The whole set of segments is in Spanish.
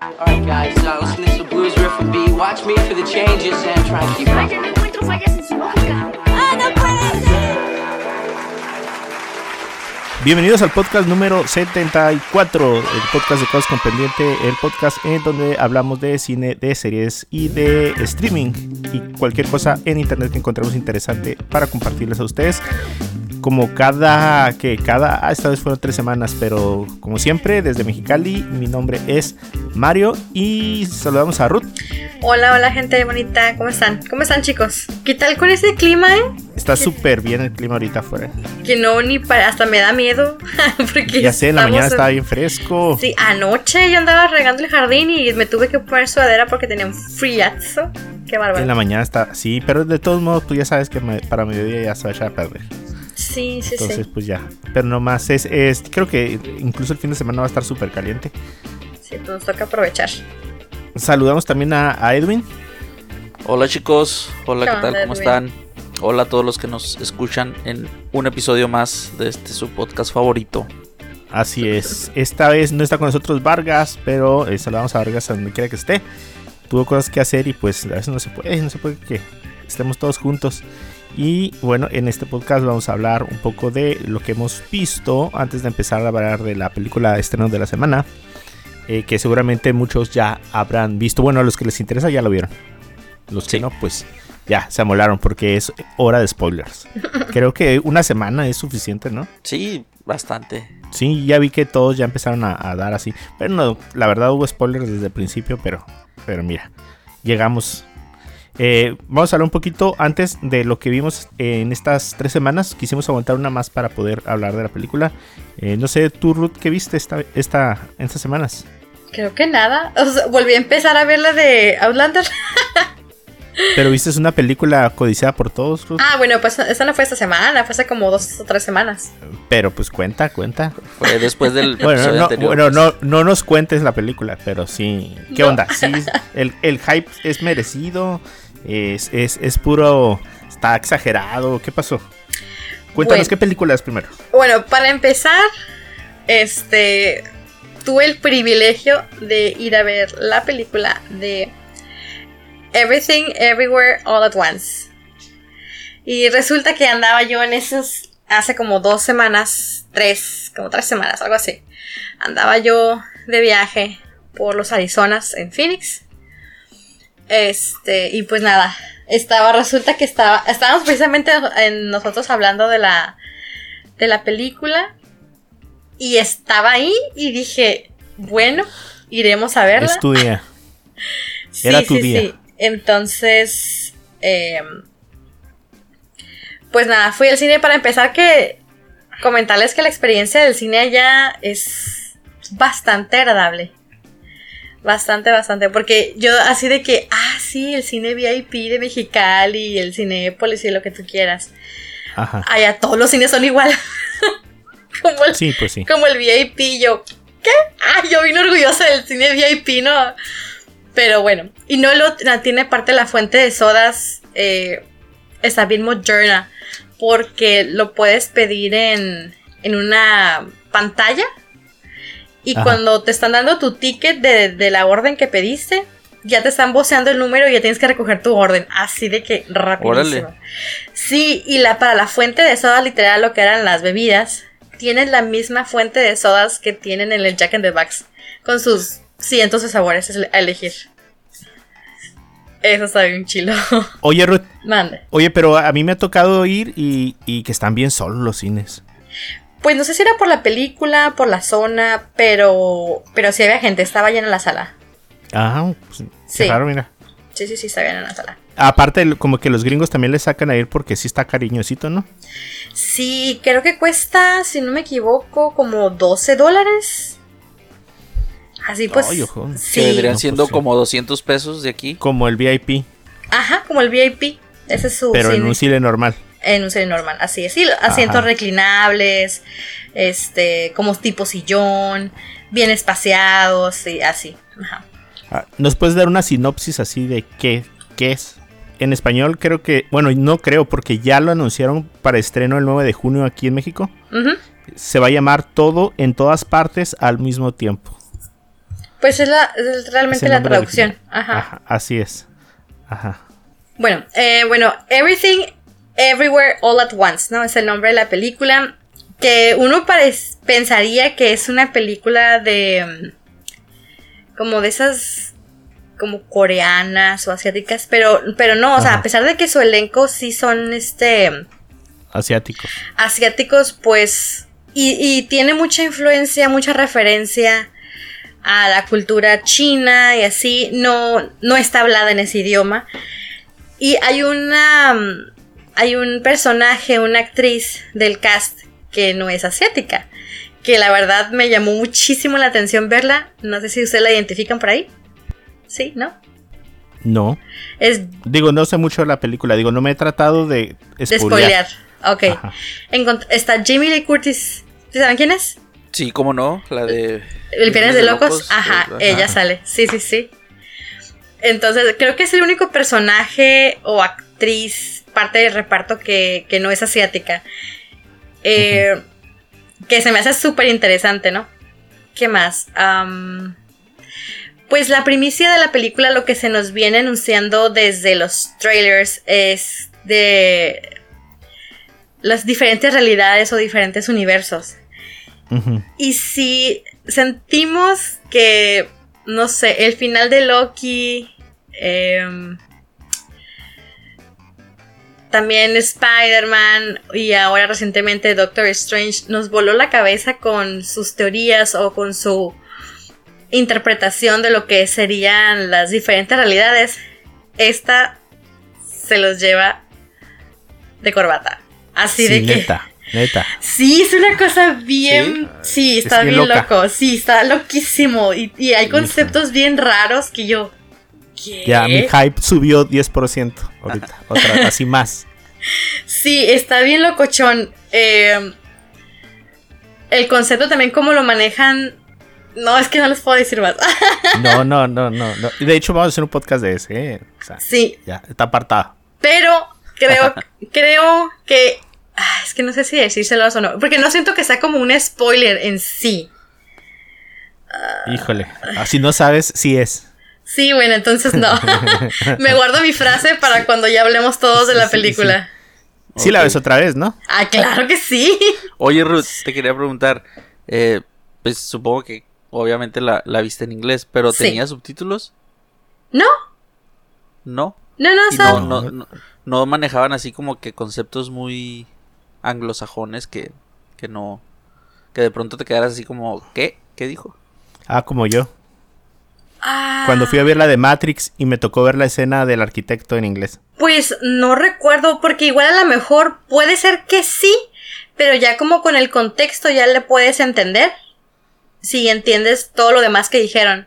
Alright guys, uh, listen to this blues riff and B. Watch me for the changes and try and keep up. Vaya, no encuentro fallas en su lógica. ¡Ah, no puede ser! Bienvenidos al podcast número 74, el podcast de Cosas con Pendiente, el podcast en donde hablamos de cine, de series y de streaming y cualquier cosa en internet que encontremos interesante para compartirles a ustedes. Como cada, que cada, ah, esta vez fueron tres semanas, pero como siempre, desde Mexicali, mi nombre es Mario y saludamos a Ruth. Hola, hola gente bonita, ¿cómo están? ¿Cómo están chicos? ¿Qué tal con ese clima, eh? Está súper bien el clima ahorita afuera. Que no, ni para, hasta me da miedo. porque Ya sé, en la mañana en- estaba bien fresco. Sí, anoche yo andaba regando el jardín y me tuve que poner sudadera porque tenía un friazo. Qué bárbaro. En la mañana está, sí, pero de todos modos, tú ya sabes que me- para mediodía ya se va a echar a perder. Sí, sí, Entonces, sí. pues ya. Pero nomás es, es. Creo que incluso el fin de semana va a estar súper caliente. Sí, pues nos toca aprovechar. Saludamos también a, a Edwin. Hola chicos, hola, ¿Qué ¿qué tal? ¿Cómo están? Hola a todos los que nos escuchan en un episodio más de este su podcast favorito. Así es. Esta vez no está con nosotros Vargas, pero eh, saludamos a Vargas a donde quiera que esté. Tuvo cosas que hacer y pues a veces no se puede, no se puede que estemos todos juntos. Y bueno, en este podcast vamos a hablar un poco de lo que hemos visto antes de empezar a hablar de la película estreno de la semana. eh, que seguramente muchos ya habrán visto. Bueno, a los que les interesa ya lo vieron. Los que no, pues ya se amolaron porque es hora de spoilers. Creo que una semana es suficiente, ¿no? Sí, bastante. Sí, ya vi que todos ya empezaron a, a dar así. Pero no, la verdad hubo spoilers desde el principio, pero, pero mira, llegamos. Eh, vamos a hablar un poquito antes de lo que vimos en estas tres semanas. Quisimos aguantar una más para poder hablar de la película. Eh, no sé, tú, Ruth, ¿qué viste esta, esta, en estas semanas? Creo que nada. O sea, volví a empezar a ver la de Outlander. Pero viste es una película codiciada por todos, Ruth. Ah, bueno, pues esa no fue esta semana, fue hace como dos o tres semanas. Pero pues cuenta, cuenta. Fue después del Bueno, no, anterior. bueno pues. no, no nos cuentes la película, pero sí. ¿Qué No. onda? Sí, el, el hype es merecido. Es, es, es puro. Está exagerado. ¿Qué pasó? Cuéntanos Bueno. qué película es primero. Bueno, para empezar, este tuve el privilegio de ir a ver la película de Everything Everywhere All at Once. Y resulta que andaba yo en esos hace como dos semanas, tres, como tres semanas, algo así. Andaba yo de viaje por los Arizonas en Phoenix. Este, y pues nada, estaba, resulta que estaba, estábamos precisamente en nosotros hablando de la, de la película y estaba ahí y dije, bueno, iremos a verla. Es tu día. Sí, era tu sí, día. sí. Entonces, eh, pues nada, fui al cine para empezar que comentarles que la experiencia del cine allá es bastante agradable. Bastante, bastante. Porque yo así de que, ah, sí, el cine VIP de Mexicali, el Cinépolis y lo que tú quieras. Ajá. Allá todos los cines son igual. como, el, Sí, pues sí. como el VIP. Yo, ¿qué? Ah, yo vine orgullosa del cine VIP, ¿no? Pero bueno, y no lo tiene parte la fuente de sodas. eh, está bien moderna. Porque lo puedes pedir en, en una pantalla. Y Ajá. cuando te están dando tu ticket de, de la orden que pediste, ya te están voceando el número y ya tienes que recoger tu orden. Así de que rapidísimo. Órale. Sí, y la, para la fuente de soda, literal, lo que eran las bebidas, tienen la misma fuente de sodas que tienen en el Jack and the Box, con sus cientos de sabores a elegir. Eso está bien chilo. Oye, Ruth. Mande. Oye, pero a mí me ha tocado ir y, y que están bien solos los cines. Pues no sé si era por la película, por la zona, pero pero sí había gente, estaba llena la sala. Ah, pues, qué Sí. raro, mira. Sí, sí, sí, estaba llena la sala. Aparte, como que los gringos también le sacan a ir porque sí está cariñosito, ¿no? Sí, creo que cuesta, si no me equivoco, como 12 dólares. Así pues. Ay, ojo. Que sí. vendrían No, siendo pues como 200 pesos de aquí. Como el VIP, Ajá, como el VIP. Ese es su pero en un cine normal. En un cine normal, así es. Sí, asientos Ajá. reclinables, este, como tipo sillón, bien espaciados, y así. Ajá. Ah, ¿Nos puedes dar una sinopsis así de qué, qué es? En español creo que, bueno, no creo porque ya lo anunciaron para estreno el 9 de junio aquí en México. Se va a llamar Todo en todas partes al mismo tiempo. Pues es, la, es realmente la traducción. Ajá. Ajá, así es. Ajá. Bueno, eh, bueno, Everything, Everywhere, All at Once, ¿no? Es el nombre de la película. Que uno pensaría que es una película de. mm, como de esas. como coreanas o asiáticas. Pero, pero no, o sea, a pesar de que su elenco sí son este. Asiáticos. asiáticos, pues. Y, y tiene mucha influencia, mucha referencia a la cultura china y así. No, no está hablada en ese idioma. Y hay una. Hay un personaje, una actriz del cast que no es asiática. Que la verdad me llamó muchísimo la atención verla. No sé si ustedes la identifican por ahí. Sí, ¿no? No. Es Digo, no sé mucho de la película. Digo, no me he tratado de de spoilear. spoilear. Ok. Encont- está Jamie Lee Curtis. ¿Sí ¿Saben quién es? Sí, cómo no, la de... El Viernes de Locos, ajá, ella sale, sí, sí, sí. Entonces, creo que es el único personaje o actriz, parte del reparto que, que no es asiática. Eh, Que se me hace súper interesante, ¿no? ¿Qué más? Pues la primicia de la película, lo que se nos viene anunciando desde los trailers es de las diferentes realidades o diferentes universos. Y si sentimos que, no sé, el final de Loki, em, también Spider-Man y ahora recientemente Doctor Strange nos voló la cabeza con sus teorías o con su interpretación de lo que serían las diferentes realidades, esta se los lleva de corbata. Así Sí, de que... neta, neta. Sí, es una cosa bien. Sí, Es está bien loco. Sí, está loquísimo. Y, y hay conceptos bien raros que yo. ¿Qué? Ya, mi hype subió 10% ahorita. Otra, así más. Sí, está bien locochón. Eh, el concepto también, cómo lo manejan. No, es que no les puedo decir más. No, no, no, no. no. De hecho, vamos a hacer un podcast de ese. ¿eh? O sea, sí, ya, está apartado. pero creo, creo que. ah, Es que no sé si decírselos o no. Porque no siento que sea como un spoiler en sí. Híjole. Así no sabes si es. Sí, bueno, entonces no. Me guardo mi frase para cuando ya hablemos todos de la Sí, sí, película. Sí la ves otra vez, ¿no? Ah, claro que sí. Oye, Ruth, te quería preguntar, eh, pues supongo que obviamente la, la viste en inglés, pero Sí. ¿tenía subtítulos? No, No. no, no, o Y sea, no, no, no, no manejaban así como que conceptos muy anglosajones que, que no... Que de pronto te quedaras así como, ¿qué? ¿Qué dijo? Ah, como yo. Ah, Cuando fui a ver la de Matrix y me tocó ver la escena del arquitecto en inglés. Pues no recuerdo, porque igual a lo mejor puede ser que sí, pero ya como con el contexto ya le puedes entender. Si entiendes todo lo demás que dijeron.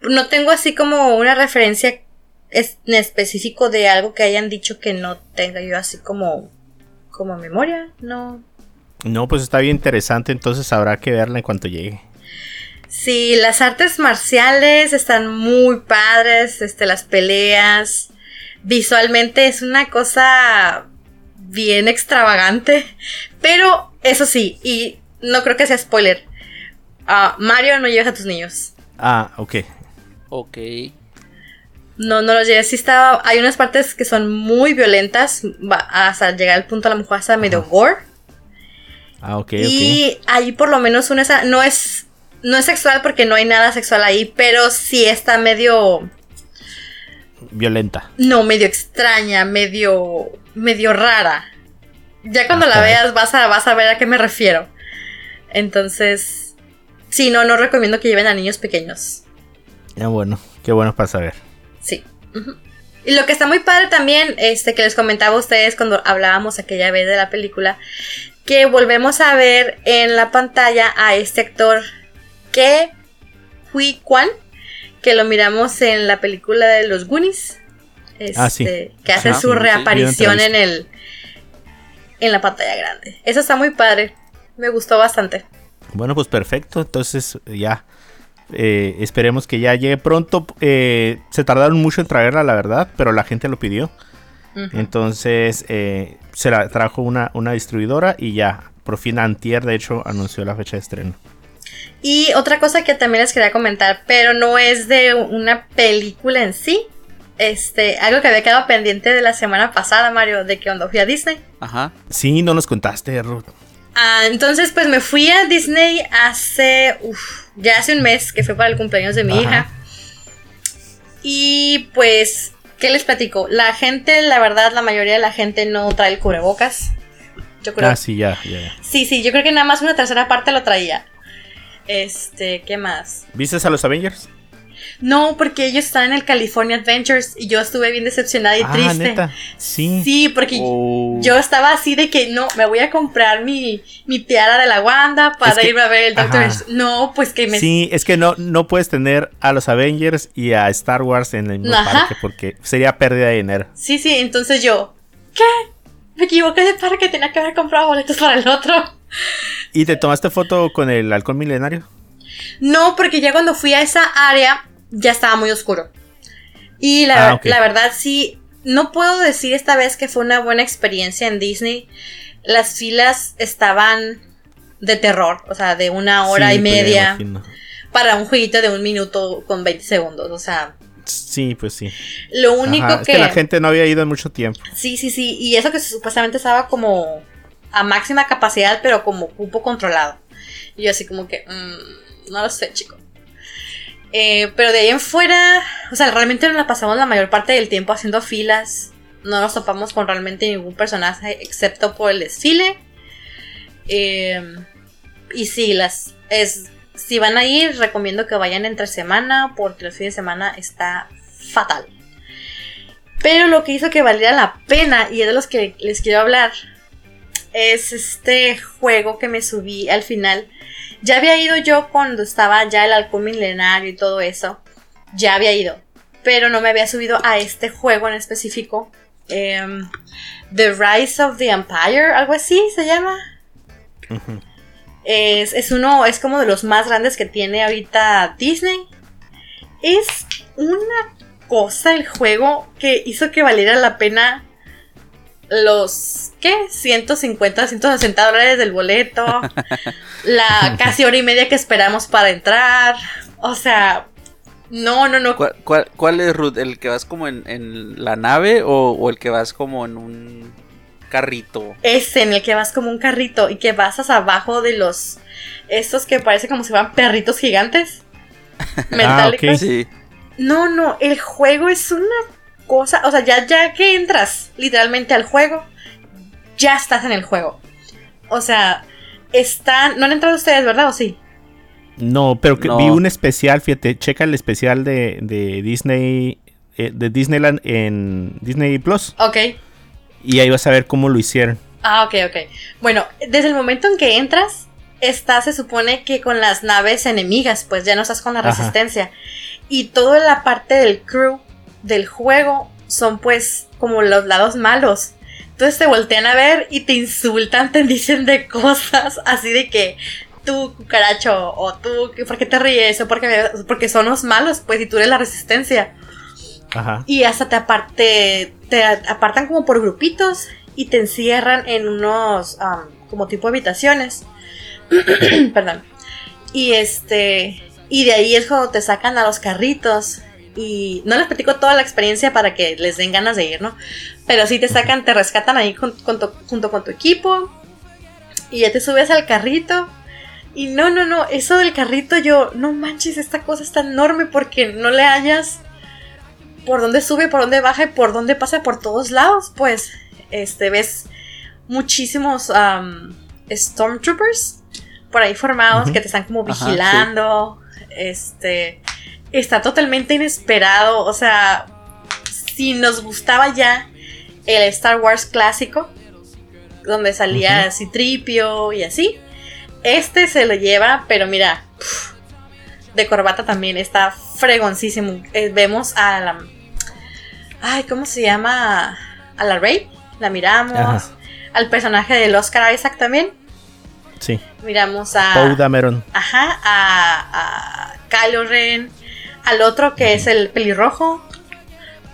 No tengo así como una referencia en específico de algo que hayan dicho que no tenga yo así como como memoria, no. No, pues está bien interesante, entonces habrá que verla en cuanto llegue. Sí, las artes marciales están muy padres, este, las peleas. Visualmente es una cosa bien extravagante. Pero, eso sí, y no creo que sea spoiler. ah, Mario, no lleves a tus niños. Ah, ok. Ok. No, no los lleves. Sí está, hay unas partes que son muy violentas. va- hasta llegar al punto a lo mejor hasta medio gore. Ah, ok, ok. Y ahí por lo menos una esa- no es no es sexual porque no hay nada sexual ahí, pero sí está medio Violenta. no medio extraña, medio medio rara. Ya cuando la veas vas a vas a ver a qué me refiero. Entonces, sí, no no recomiendo que lleven a niños pequeños. Ya bueno, qué bueno para saber. Sí. Y lo que está muy padre también, este, que les comentaba a ustedes cuando hablábamos aquella vez de la película, que volvemos a ver en la pantalla a este actor que Hui Kwan, que lo miramos en la película de los Goonies, este, Ah, sí. que hace Ajá. su sí, reaparición en el en la pantalla grande. Eso está muy padre. Me gustó bastante. Bueno, pues perfecto. Entonces ya eh, esperemos que ya llegue pronto. Eh, se tardaron mucho en traerla, la verdad, pero la gente lo pidió. Entonces eh, se la trajo una, una distribuidora y ya, por fin Antier, de hecho, anunció la fecha de estreno. Y otra cosa que también les quería comentar, pero no es de una película en sí. Este, algo que había quedado pendiente de la semana pasada, Mario, de que cuando fui a Disney. Ajá. Sí, no nos contaste, Ruth. Ah, entonces, pues me fui a Disney hace, uf, ya hace un mes, que fue para el cumpleaños de mi Ajá. hija. Y pues, ¿qué les platico? La gente, la verdad, la mayoría de la gente no trae el cubrebocas. Yo creo. Ah, sí, ya, ya, ya. Sí, sí, yo creo que nada más una tercera parte lo traía. Este, ¿qué más? ¿Viste a los Avengers? No, porque ellos están en el California Adventures y yo estuve bien decepcionada y ah, triste. neta. Sí. Sí, porque Oh. yo estaba así de que no, me voy a comprar mi, mi tiara de la Wanda para Es que- irme a ver el Doctor ajá. No, pues que me... Sí, es que no, no puedes tener a los Avengers y a Star Wars en el mismo Ajá. parque porque sería pérdida de dinero. Sí, sí, entonces yo, ¿qué? Me equivoqué de parque, tenía que haber comprado boletos para el otro. ¿Y te tomaste foto con el halcón milenario? No, porque ya cuando fui a esa área ya estaba muy oscuro. Y la, Ah, la verdad sí, no puedo decir esta vez que fue una buena experiencia en Disney. Las filas estaban de terror, o sea, de una hora Sí, y pues, media para un jueguito de un minuto con 20 segundos. O sea, Sí, pues sí. lo único Ajá, es que... que la gente no había ido en mucho tiempo. Sí, sí, sí. Y eso que supuestamente estaba como a máxima capacidad, pero como cupo controlado. Y yo así como que, mm, no lo sé, chico. Eh, pero de ahí en fuera, o sea, realmente nos la pasamos la mayor parte del tiempo haciendo filas. No nos topamos con realmente ningún personaje excepto por el desfile. Eh, y sí, las es si van a ir, recomiendo que vayan entre semana porque el fin de semana está fatal. Pero lo que hizo que valiera la pena, y es de los que les quiero hablar, es este juego que me subí al final. Ya había ido yo cuando estaba ya el halcón milenario y todo eso. Ya había ido. Pero no me había subido a este juego en específico. Em, the Rise of the Empire, algo así se llama. Es, es uno, es como de los más grandes que tiene ahorita Disney. Es una cosa el juego que hizo que valiera la pena los, ¿qué? 150, 160 dólares del boleto. la casi hora y media que esperamos para entrar. O sea, no, no, no. ¿Cuál, cuál, cuál es, Ruth? ¿El que vas como en, en la nave o, o el que vas como en un carrito? Ese en el que vas como un carrito y que vas abajo de los, estos que parece como si fueran perritos gigantes. Metálicos. ok. Sí. No, no, el juego es una cosa, o sea, ya, ya que entras literalmente al juego, ya estás en el juego. O sea, están, no han entrado ustedes, ¿verdad? ¿O sí? No, pero que No. vi un especial, fíjate, checa el especial de, de Disney, eh, de Disneyland en Disney Plus. Ok. Y ahí vas a ver cómo lo hicieron. Ah, ok, ok. Bueno, desde el momento en que entras, estás, se supone que con las naves enemigas, pues ya no estás con la Ajá. resistencia. Y toda la parte del crew del juego son pues como los lados malos. Entonces te voltean a ver y te insultan, te dicen de cosas así de que tú, cucaracho, o tú, ¿por qué te ríes? O porque, porque son los malos, pues, y tú eres la resistencia. Ajá. Y hasta te, aparte, te apartan como por grupitos y te encierran en unos am, como tipo habitaciones. Perdón. Y este. Y de ahí es cuando te sacan a los carritos. Y no les platico toda la experiencia para que les den ganas de ir, ¿no? Pero sí te sacan, te rescatan ahí con- con tu- junto con tu equipo. Y ya te subes al carrito. Y no, no, no, eso del carrito yo, no manches, esta cosa está enorme porque no le hayas por dónde sube, por dónde baja y por dónde pasa por todos lados, pues este ves muchísimos Stormtroopers por ahí formados que te están como Ajá, sí. vigilando. Este está totalmente inesperado. O sea, si nos gustaba ya el Star Wars clásico, donde salía Ujú. Citripio y así, este se lo lleva, pero mira, de corbata también está fregoncísimo. Eh, vemos a la. Ay, ¿cómo se llama? A la Rey. La miramos. Ajá. Al personaje del Oscar Isaac también. Sí. Miramos a. Poe Dameron. Ajá, a, a Kylo Ren. Al otro que es el pelirrojo.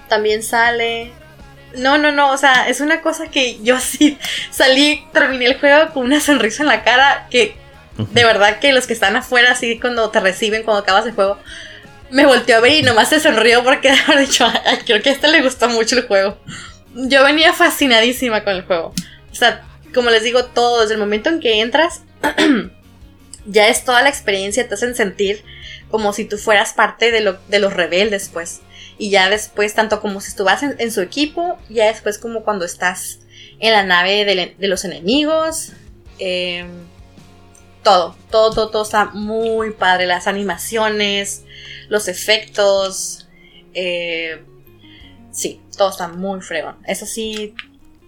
También sale. No, no, no, o sea, es una cosa que yo así salí, terminé el juego con una sonrisa en la cara que de verdad que los que están afuera, así cuando te reciben, cuando acabas el juego, me volteó a ver y nomás se sonrió porque haber dicho, ay, creo que a este le gustó mucho el juego. Yo venía fascinadísima con el juego. O sea, como les digo, todo, desde el momento en que entras, ya es toda la experiencia, te hacen sentir como si tú fueras parte de, lo, de los rebeldes, pues. Y ya después, tanto como si estuvieras en, su equipo, ya después como cuando estás en la nave de, los enemigos. Eh, todo, todo, todo, todo está muy padre. Las animaciones, los efectos. Eh, sí, todo está muy fregón. Eso sí,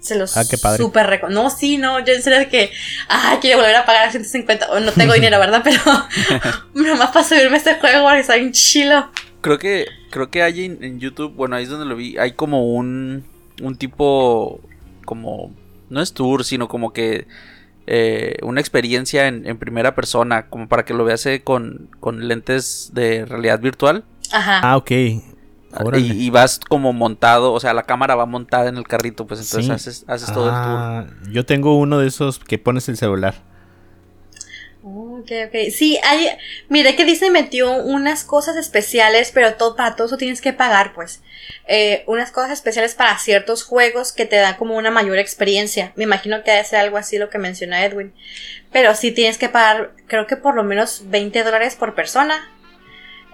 se los Ah, qué padre. super reco- No, sí, no, yo en serio que. Ah, quiero volver a pagar 150. o no tengo dinero, ¿verdad? Pero. nomás para subirme a este juego porque está bien chilo. Creo que, creo que hay en, en YouTube, bueno, ahí es donde lo vi, hay como un, un tipo, como, no es tour, sino como que eh, una experiencia en, en primera persona, como para que lo veas eh, con, con lentes de realidad virtual. Ajá. Ah, ok. Y, y vas como montado, o sea, la cámara va montada en el carrito, pues entonces Sí. haces, haces todo el tour. Ah, Yo tengo uno de esos que pones el celular. Oh, Ok, ok. Sí, hay. Mire que Disney metió unas cosas especiales, pero todo, para todo eso tienes que pagar, pues. Eh, unas cosas especiales para ciertos juegos que te dan como una mayor experiencia. Me imagino que debe ser algo así lo que menciona Edwin. Pero sí tienes que pagar, creo que por lo menos 20 dólares por persona.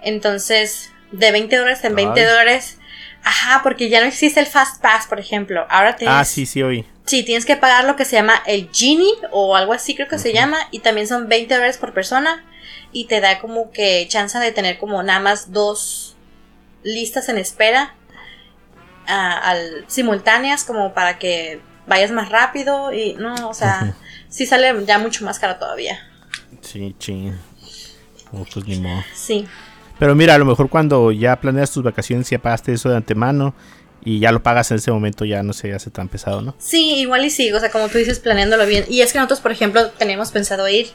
Entonces, de 20 dólares en 20 Ay. dólares. Ajá, porque ya no existe el Fast Pass, por ejemplo. Ahora tienes. Ah, sí, sí, oí. Sí, tienes que pagar lo que se llama el Genie o algo así creo que se llama y también son 20 dólares por persona y te da como que chance de tener como nada más dos listas en espera al, simultáneas como para que vayas más rápido y no, o sea, sí sale ya mucho más caro todavía. Sí. Oh, pues ni modo. Sí. Pero mira, a lo mejor cuando ya planeas tus vacaciones ya pagaste eso de antemano y ya lo pagas en ese momento ya no se hace tan pesado, ¿no? Sí, igual y sí, o sea, como tú dices, planeándolo bien. Y es que nosotros, por ejemplo, tenemos pensado ir,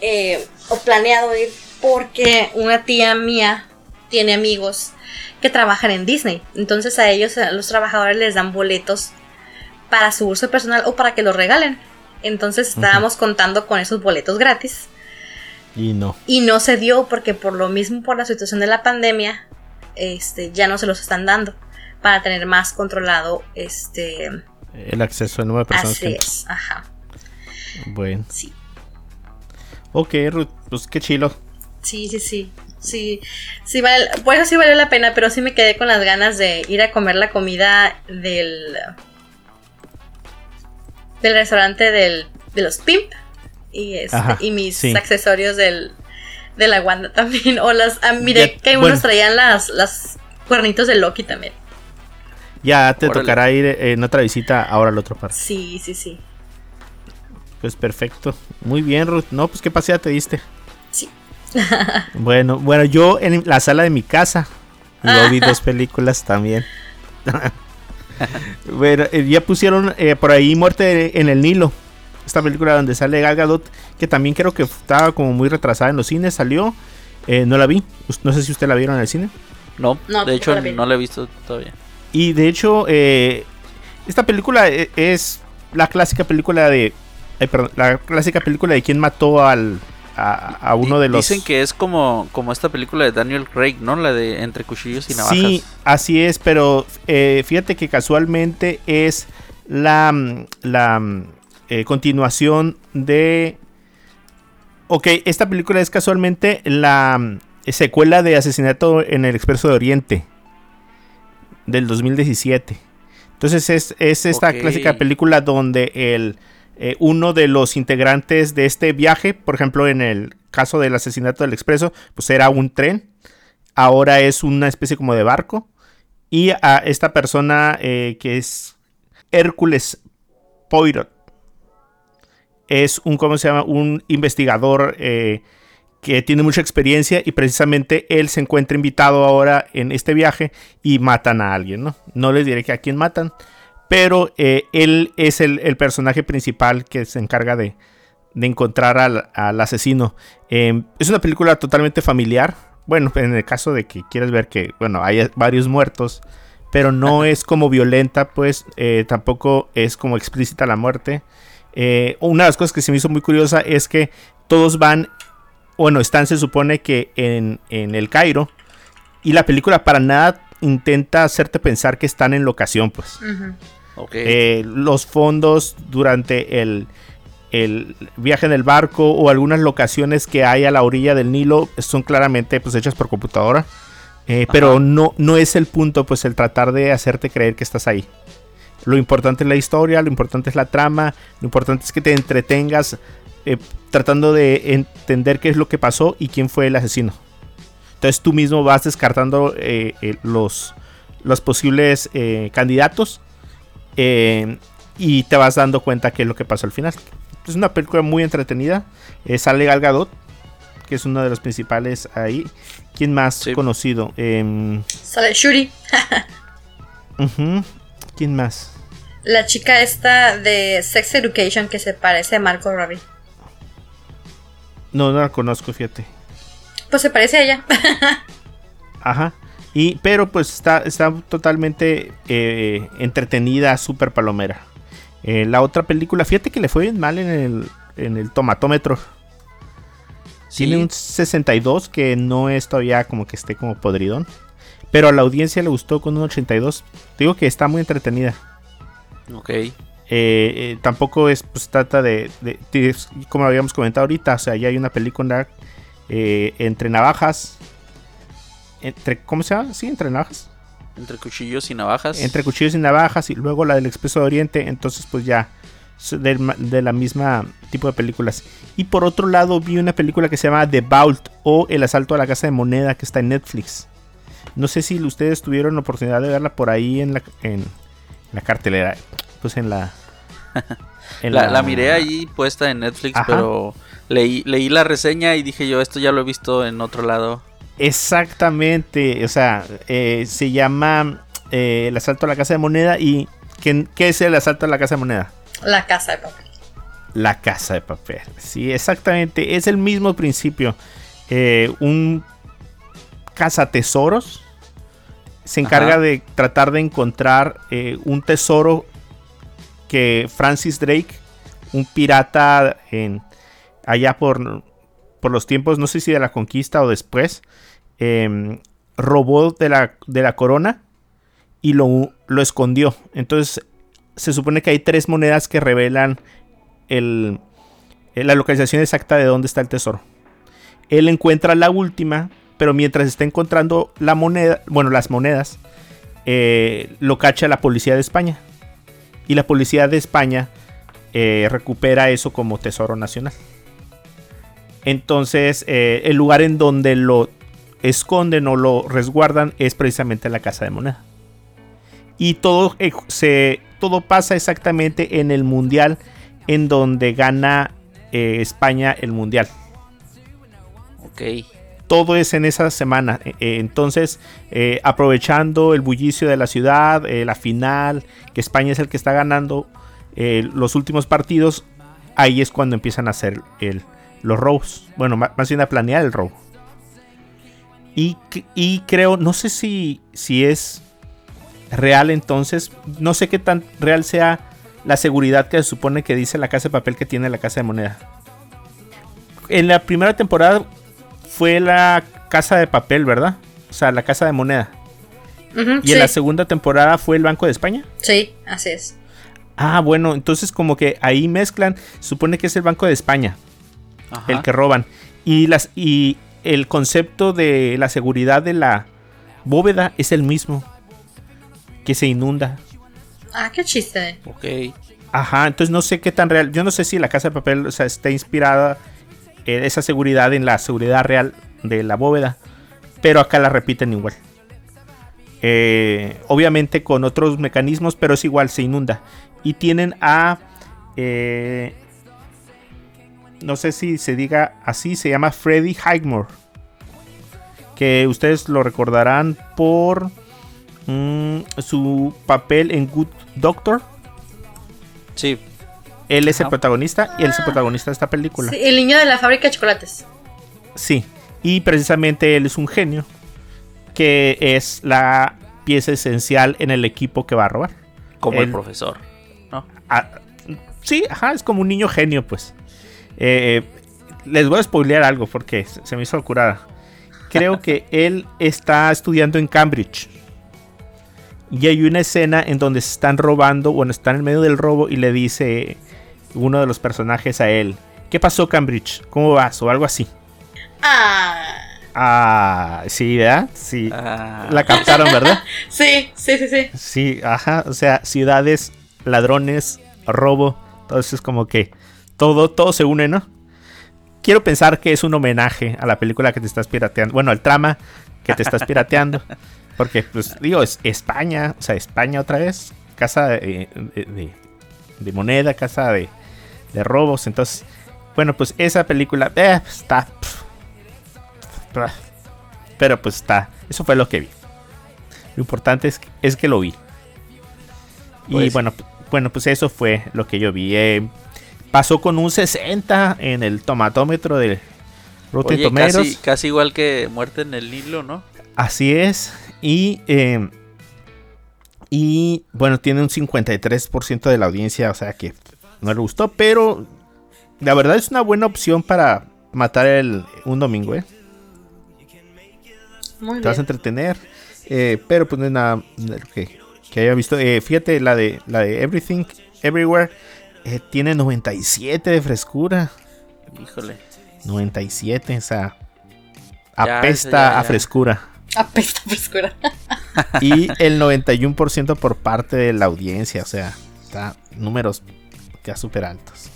eh, o planeado ir, porque una tía mía tiene amigos que trabajan en Disney. Entonces a ellos, a los trabajadores, les dan boletos para su uso personal o para que los regalen. Entonces estábamos contando con esos boletos gratis. Y no. Y no se dio porque por lo mismo, por la situación de la pandemia, este, ya no se los están dando. Para tener más controlado este El acceso al número de personas Así que es, ajá, Bueno. sí, Ok, Ruth, pues qué chilo. sí, sí, sí, sí, sí vale, bueno, sí valió la pena, pero sí me quedé con las ganas de ir a comer la comida del, del restaurante del, de los Pimp y, este, Ajá, y mis sí. accesorios del, de la Wanda también, o las, ah, miré Ya, que bueno. unos traían las, las cuernitos de Loki también, Ya te Órale. tocará ir eh, en otra visita ahora al otro parque. sí, sí, sí, Pues perfecto. Muy bien, Ruth. No, pues qué pasea te diste. sí, Bueno, bueno, yo en la sala de mi casa yo vi dos películas también. bueno, eh, ya pusieron eh, por ahí Muerte en el Nilo. Esta película donde sale Gal Gadot, que también creo que estaba como muy retrasada en los cines, salió. Eh, no la vi. No sé si usted la vieron en el cine. No, No, de hecho la no la he visto todavía. Y de hecho, eh, esta película e- es la clásica película de. ay, perdón, la clásica película de quién mató al, a, a uno de los. Dicen que es como, como esta película de Daniel Craig, ¿no? La de Entre Cuchillos y Navajas. Sí, así es, pero eh, fíjate que casualmente es la, la eh, continuación de... Ok, esta película es casualmente la mm, secuela de Asesinato en el Expreso de Oriente del 2017. Entonces es, es esta clásica película donde el, eh, uno de los integrantes de este viaje, por ejemplo en el caso del asesinato del Expreso, pues era un tren ahora es una especie como de barco. Y a esta persona eh, que es Hércules Poirot. Es un, ¿cómo se llama? Un investigador eh, que tiene mucha experiencia y precisamente él se encuentra invitado ahora en este viaje y matan a alguien, ¿no? No les diré que a quién matan, pero eh, él es el, el personaje principal que se encarga de, de encontrar al, al asesino. Eh, es una película totalmente familiar. Bueno, en el caso de que quieras ver que, bueno, hay varios muertos, pero no es como violenta, pues eh, tampoco es como explícita la muerte. Eh, una de las cosas que se me hizo muy curiosa es que todos van, bueno, están se supone que en, en el Cairo y la película para nada intenta hacerte pensar que están en locación, pues. Ujú. Ok. Eh, los fondos durante el, el viaje en el barco o algunas locaciones que hay a la orilla del Nilo son claramente pues hechas por computadora. Eh, pero no, no es el punto, pues el tratar de hacerte creer que estás ahí. Lo importante es la historia, lo importante es la trama, lo importante es que te entretengas eh, tratando de entender qué es lo que pasó y quién fue el asesino. Entonces tú mismo vas descartando eh, eh, los, los posibles candidatos y te vas dando cuenta qué es lo que pasó al final. Es una película muy entretenida. Sale Gal Gadot, que es uno de los principales ahí. ¿Quién más Sí. conocido? Em, Sale Shuri. ¿Quién más? la chica esta de Sex Education que se parece a Marco Robbie. No, no la conozco, fíjate. Pues se parece a ella. Ajá. Y, pero pues está, está totalmente eh, entretenida, súper palomera. Eh, la otra película, fíjate que le fue bien mal en el, en el tomatómetro. Sí. Tiene un 62 que no es todavía como que esté como podridón. Pero a la audiencia le gustó con un 82. Digo que está muy entretenida. Ok. Eh, eh, tampoco es, pues trata de, de- de- como habíamos comentado ahorita, o sea, ya hay una película eh, entre navajas. Entre, ¿Cómo se llama? Sí, entre navajas. Entre cuchillos y navajas. Entre cuchillos y navajas y luego la del Expreso de Oriente. Entonces, pues ya, ma- de, la misma tipo de películas. Y por otro lado, vi una película que se llama The Vault o El Asalto a la Casa de Moneda que está en Netflix. No sé si ustedes tuvieron la oportunidad de verla por ahí en la, en la cartelera. Pues en la. en La, la miré ahí puesta en Netflix, Ajá. pero leí, leí la reseña y dije yo, esto ya lo he visto en otro lado. Exactamente, o sea, eh, se llama eh, el asalto a la casa de moneda y ¿qué, qué es el asalto a la casa de moneda? La casa de papel. La casa de papel. Sí, exactamente, es el mismo principio. Eh, un cazatesoros se encarga Ajá. de tratar de encontrar eh, un tesoro que Francis Drake, un pirata en allá por, por los tiempos, no sé si de la conquista o después, em, robó de la, de la corona y lo, lo escondió. Entonces se supone que hay tres monedas que revelan el, eh, la localización exacta de dónde está el tesoro. Él encuentra la última, pero mientras está encontrando la moneda, bueno, las monedas, eh, lo cacha la policía de España. Y la policía de España eh, recupera eso como tesoro nacional. Entonces, eh, el lugar en donde lo esconden o lo resguardan es precisamente la casa de moneda. Y todo, se, todo pasa exactamente en el mundial en donde gana España el mundial. Ok. Todo es en esa semana. Eh, eh, entonces, eh, aprovechando el bullicio de la ciudad, eh, la final, que España es el que está ganando eh, los últimos partidos, ahí es cuando empiezan a hacer el, los robos. Bueno, más bien a planear el robo. Y creo, no sé si, si es real entonces, no sé qué tan real sea la seguridad que se supone que dice la casa de papel que tiene la casa de moneda. En la primera temporada fue la casa de papel, ¿verdad? O sea, la casa de moneda. Y sí, en la segunda temporada fue el Banco de España. sí, así es. Ah, bueno, entonces como que ahí mezclan, supone que es el Banco de España Ajá. el que roban. Y, las, y el concepto de la seguridad de la bóveda es el mismo. Que se inunda. Ah, qué chiste. Ok. Ajá, entonces no sé qué tan real. Yo no sé si la casa de papel o sea, está inspirada esa seguridad en la seguridad real de la bóveda. Pero acá la repiten igual. Eh, obviamente con otros mecanismos, pero es igual, se inunda. Y tienen a... eh, no sé si se diga así, se llama Freddy Highmore. Que ustedes lo recordarán por mm, su papel en Good Doctor. Sí. Él es el protagonista y él es el protagonista de esta película. Sí, el niño de la fábrica de chocolates. Sí. Y precisamente él es un genio. Que es la pieza esencial en el equipo que va a robar. Como el El- profesor. ¿no? Ah, sí, ajá, es como un niño genio, pues. Eh, les voy a spoilear algo porque se se me hizo curada. Creo que él está estudiando en Cambridge. Y hay una escena en donde se están robando, bueno, están en medio del robo y le dice uno de los personajes a él, ¿qué pasó Cambridge? ¿Cómo vas? O algo así. Ah. Ah, sí, ¿verdad? Sí. Ah. La captaron, ¿verdad? Sí, sí, sí, sí. Sí, ajá. O sea, ciudades, ladrones, robo. Todo eso es como que todo, todo se une, ¿no? Quiero pensar que es un homenaje a la película que te estás pirateando. Bueno, al trama que te estás pirateando. Porque, pues, digo, es España. O sea, España otra vez. Casa de, de- de- de moneda, casa de, de robos. Entonces, bueno, pues esa película eh, está. pf, pf, Pero pues está. Eso fue lo que vi. Lo importante es, es que lo vi. Y Pues- bueno, bueno, pues eso fue lo que yo vi. Eh, pasó con un 60 en el tomatómetro de Rotten Oye, Tomatoes. casi, casi igual que Muerte en el Nilo, ¿no? Así es. Y, eh, y bueno, tiene un 53% de la audiencia, o sea que no le gustó, pero la verdad es una buena opción para matar el, un domingo, ¿eh? Muy Te vas a entretener, eh, pero pues no es nada que, que haya visto. Eh, fíjate, la de, la de Everything, Everywhere, eh, tiene 97 de frescura. Híjole. 97, o sea, apesta ya, ya. a frescura. Apesta frescura. Y el 91% por parte de la audiencia. O sea, está números ya súper altos.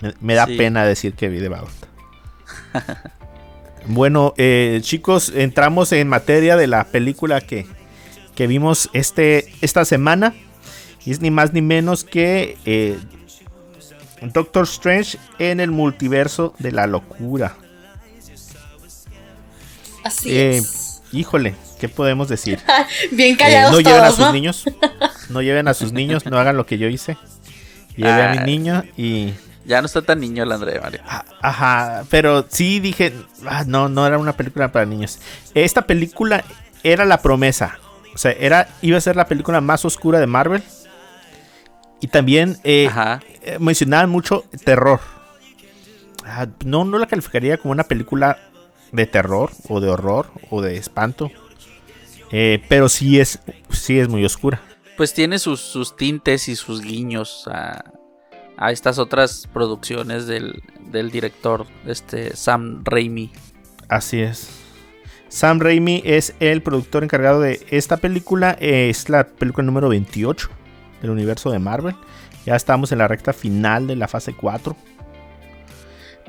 Me, me da Sí. pena decir que vi de Bauta. bueno, eh, chicos, entramos en materia de la película que, que vimos este, esta semana. Y es ni más ni menos que eh, Doctor Strange en el multiverso de la locura. Así Eh, es. híjole, ¿qué podemos decir? Bien Eh, callados no lleven a sus niños. No lleven a sus niños, no hagan lo que yo hice. Llevé a mi Ah. niño y. Ya no está tan niño el André, Mario. ah, Ajá, pero sí dije. ah, no, no era una película para niños. Esta película era la promesa. O sea, era, iba a ser la película más oscura de Marvel. Y también eh, eh, mencionaban mucho terror. Ah, no, no la calificaría como una película de terror o de horror o de espanto. Eh, pero sí es, sí es muy oscura. Pues tiene sus, sus tintes y sus guiños a, a estas otras producciones del, del director, este Sam Raimi. Así es. Sam Raimi es el productor encargado de esta película. Es la película número 28 del universo de Marvel. Ya estamos en la recta final de la fase 4.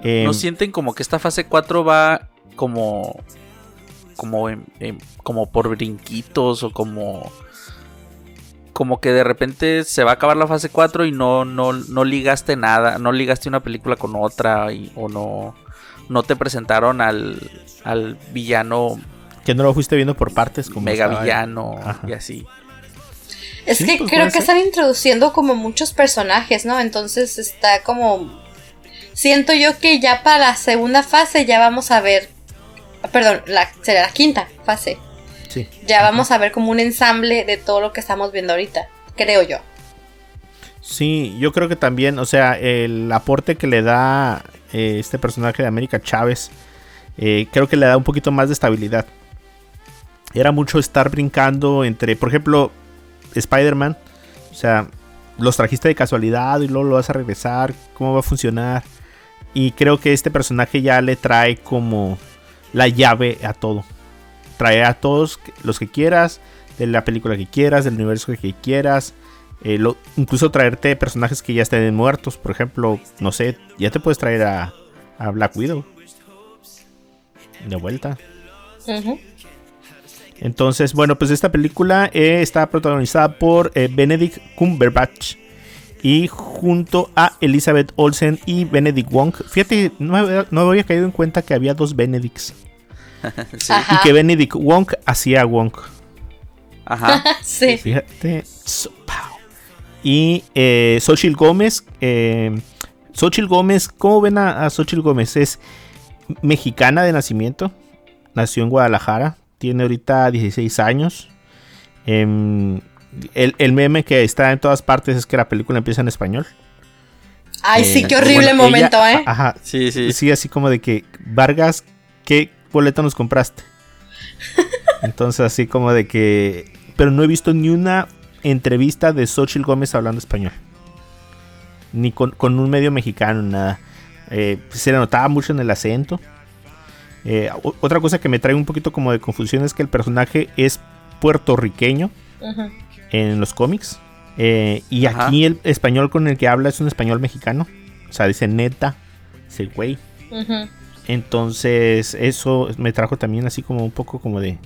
Eh, ¿No sienten como que esta fase 4 va como como en- en- como por brinquitos o como como que de repente se va a acabar la fase 4 y no no no ligaste nada, no ligaste una película con otra y- o no no te presentaron al al villano que no lo fuiste viendo por partes. Como mega villano y así. Es Sí, que pues creo que ser. están introduciendo como muchos personajes, ¿no? Entonces está como... Siento yo que ya para la segunda fase ya vamos a ver... Perdón, la, será la quinta fase. Sí. Ya vamos a ver como un ensamble de todo lo que estamos viendo ahorita, creo yo. Sí, yo creo que también, o sea, el aporte que le da eh, este personaje de América Chávez, eh, creo que le da un poquito más de estabilidad. Era mucho estar brincando entre, por ejemplo, Spider-Man. O sea, los trajiste de casualidad y luego lo vas a regresar. ¿Cómo va a funcionar? Y creo que este personaje ya le trae como la llave a todo. Trae a todos los que quieras, de la película que quieras, del universo que quieras. Eh, lo- incluso traerte personajes que ya estén muertos. Por ejemplo, no sé, ya te puedes traer a, a Black Widow. De vuelta. Entonces, bueno, pues esta película eh, está protagonizada por eh, Benedict Cumberbatch y junto a Elizabeth Olsen y Benedict Wong. Fíjate, no, no había caído en cuenta que había dos Benedicts Sí. Ajá. y que Benedict Wong hacía Wong. Ajá. Sí. Fíjate. Y eh, Xochitl Gómez. Eh, Xochitl Gómez, ¿cómo ven a, a Xochitl Gómez? Es mexicana de nacimiento. Nació en Guadalajara. Tiene ahorita 16 años. Em, el, el meme que está en todas partes es que la película empieza en español. Ay, sí, Eh, qué horrible bueno, momento, ella- ¿eh? Ajá, Sí, sí. sí, así como de que, Vargas, ¿qué boleto nos compraste? Entonces, así como de que. Pero no he visto ni una entrevista de Xochitl Gómez hablando español. Ni con, con un medio mexicano, nada. Eh, se le notaba mucho en el acento. Eh, otra cosa que me trae un poquito como de confusión es que el personaje es puertorriqueño en los cómics. Eh, y Ajá. aquí el español con el que habla es un español mexicano. O sea, dice neta, dice güey. Ujú. Entonces, eso me trajo también así como un poco como de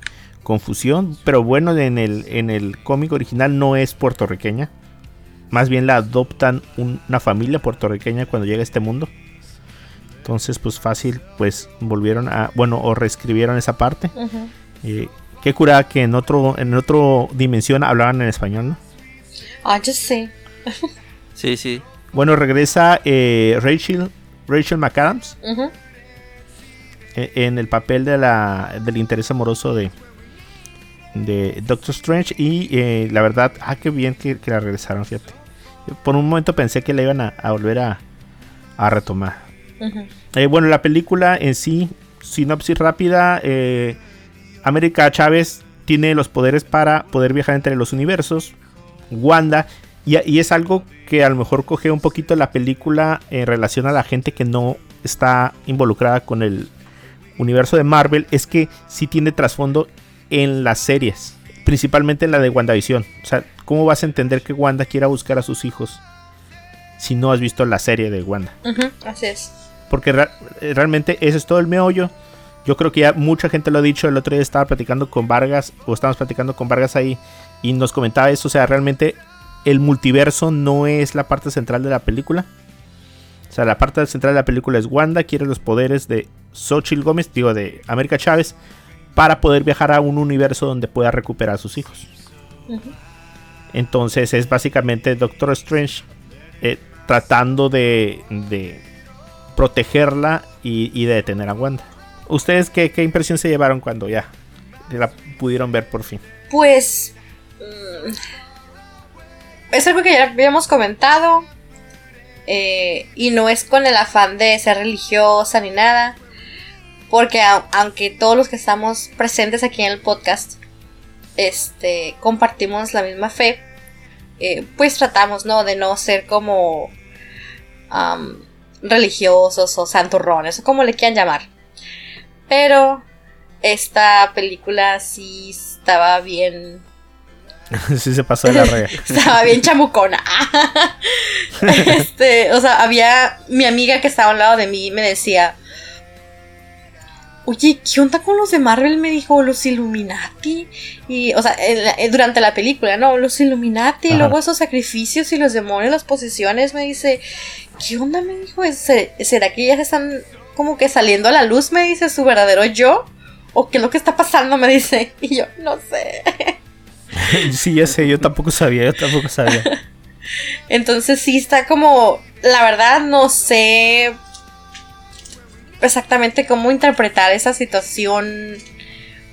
confusión. Pero bueno, en el, en el cómic original no es puertorriqueña. Más bien la adoptan un- una familia puertorriqueña cuando llega a este mundo. Entonces, pues fácil, pues volvieron a, bueno, o reescribieron esa parte. Ujú. Eh, qué cura que en otro, en otro dimensión hablaban en español, ¿no? Ah, yo sé. Sí, sí. Bueno, regresa eh, Rachel, Rachel McAdams eh, en el papel de la, del interés amoroso de, de Doctor Strange. Y eh, la verdad, ah, qué bien que, que la regresaron, fíjate. Por un momento pensé que la iban a, a volver a, a retomar. Eh, bueno, la película en sí, sinopsis rápida. eh, América Chávez tiene los poderes para poder viajar entre los universos. Wanda, y, y es algo que a lo mejor coge un poquito la película en relación a la gente que no está involucrada con el universo de Marvel. Es que sí tiene trasfondo en las series, principalmente en la de WandaVision. O sea, ¿cómo vas a entender que Wanda quiera buscar a sus hijos si no has visto la serie de Wanda? Así es. Porque eh, realmente ese es todo el meollo. Yo creo que ya mucha gente lo ha dicho. El otro día estaba platicando con Vargas, o estábamos platicando con Vargas ahí, y nos comentaba eso. O sea, realmente el multiverso no es la parte central de la película. O sea, la parte central de la película es Wanda, quiere los poderes de Xochitl Gómez, digo, de América Chávez, para poder viajar a un universo donde pueda recuperar a sus hijos. Entonces es básicamente Doctor Strange eh, tratando de, de protegerla y, y de detener a Wanda. ¿Ustedes qué, qué impresión se llevaron cuando ya la pudieron ver por fin? Pues. mm, es algo que ya habíamos comentado. Eh, y no es con el afán de ser religiosa ni nada. Porque au- aunque todos los que estamos presentes aquí en el podcast este, compartimos la misma fe, eh, pues tratamos ¿no? de no ser como am, religiosos o santurrones o como le quieran llamar. Pero esta película sí estaba bien sí se pasó de la raya. estaba bien chamucona. este, o sea, había mi amiga que estaba al lado de mí me decía, oye, ¿qué onda con los de Marvel? Me dijo, los Illuminati. Y, o sea, en en- durante la película, ¿no? Los Illuminati, y Ajá. luego esos sacrificios y los demonios, las posesiones, me dice, ¿qué onda? Me dijo, ¿Se- ¿será que ya se están como que saliendo a la luz? Me dice su verdadero yo. ¿O qué es lo que está pasando? Me dice. Y yo, no sé. sí, ya sé, yo tampoco sabía, yo tampoco sabía. Entonces sí está como, la verdad no sé exactamente cómo interpretar esa situación,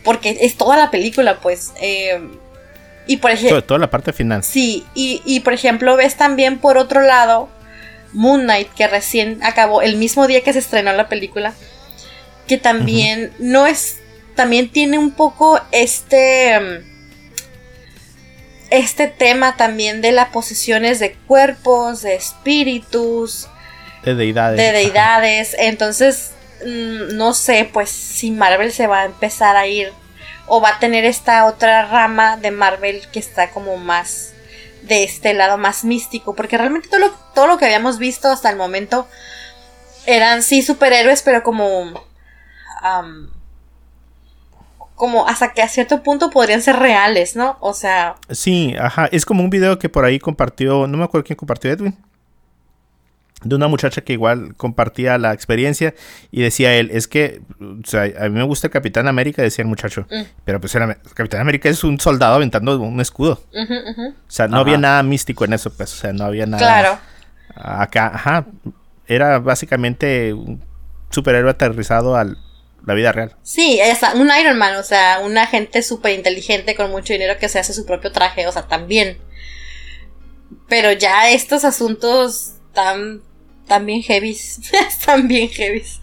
porque es toda la película, pues. eh, y por ejemplo, todo la parte final. sí, y, y por ejemplo ves también por otro lado Moon Knight, que recién acabó el mismo día que se estrenó la película, que también no es, también tiene un poco este... este tema también de las posesiones de cuerpos, de espíritus, De deidades. de Ajá. deidades. Entonces, mm, no sé, pues si Marvel se va a empezar a ir o va a tener esta otra rama de Marvel que está como más de este lado más místico, porque realmente todo lo, todo lo que habíamos visto hasta el momento eran sí superhéroes, pero como am, como hasta que a cierto punto podrían ser reales, ¿no? O sea, Sí, ajá. Es como un video que por ahí compartió, no me acuerdo quién compartió Edwin. De una muchacha que igual compartía la experiencia y decía él, es que, o sea, a mí me gusta el Capitán América, decía el muchacho. Mm. Pero pues era, el Capitán América es un soldado aventando un escudo. ujú, ujú, O sea, no Ajá. había nada místico en eso, pues. O sea, no había nada. claro. Acá, ajá. Era básicamente un superhéroe aterrizado a la vida real. Sí, está un Iron Man, o sea, una gente súper inteligente con mucho dinero que se hace su propio traje, o sea, también. Pero ya estos asuntos tan También heavies. Están bien heavies.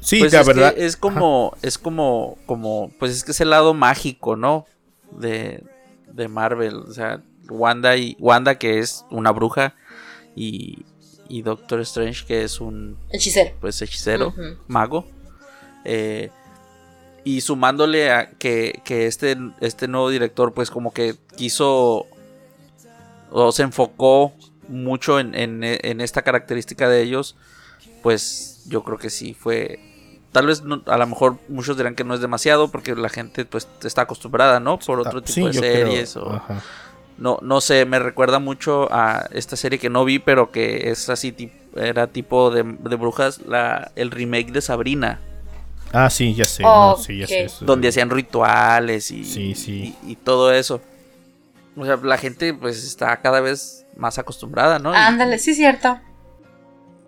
Sí, Pues la es que verdad. es como, es como, como, pues es que es el lado mágico, ¿no? De, de Marvel, o sea, Wanda y Wanda que es una bruja y, y Doctor Strange que es un, Hechicero. pues hechicero, mago. Eh, y sumándole a que, que este, este nuevo director pues como que quiso o se enfocó mucho en, en- en esta característica de ellos, pues yo creo que sí fue... Tal vez no- a lo mejor muchos dirán que no es demasiado porque la gente pues está acostumbrada, ¿no? Por otro tipo sí, de creo, series o... ajá. No, no sé, me recuerda mucho a esta serie que no vi, pero que es así, era tipo de, de brujas, la, el remake de Sabrina, Ah, sí, ya sé. Oh, no, sí, ya sé ok. eso. donde hacían rituales y, Sí, sí. y, y todo eso. O sea, la gente pues está cada vez más acostumbrada, ¿no? Y- Ándale, sí, cierto.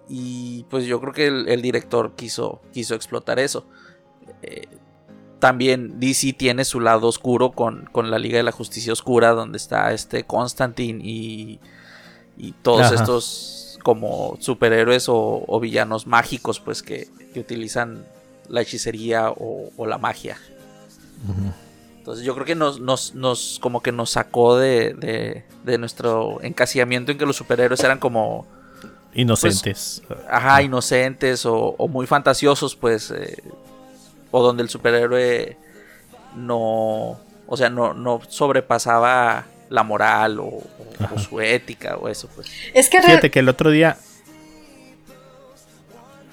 Y, pues yo creo que el, el director quiso, quiso explotar eso. Eh, también DC tiene su lado oscuro con, con la Liga de la Justicia Oscura, donde está este Constantine y, y todos Ajá. estos como superhéroes o, o villanos mágicos, pues que, que utilizan la hechicería o, o la magia. Entonces yo creo que nos, nos, nos como que nos sacó de, de, de nuestro encasillamiento en que los superhéroes eran como Inocentes. ajá, inocentes o, o muy fantasiosos, pues, eh, o donde el superhéroe no, o sea, no, no sobrepasaba la moral o, o- su ética o eso, pues. Es que Fíjate que el otro día.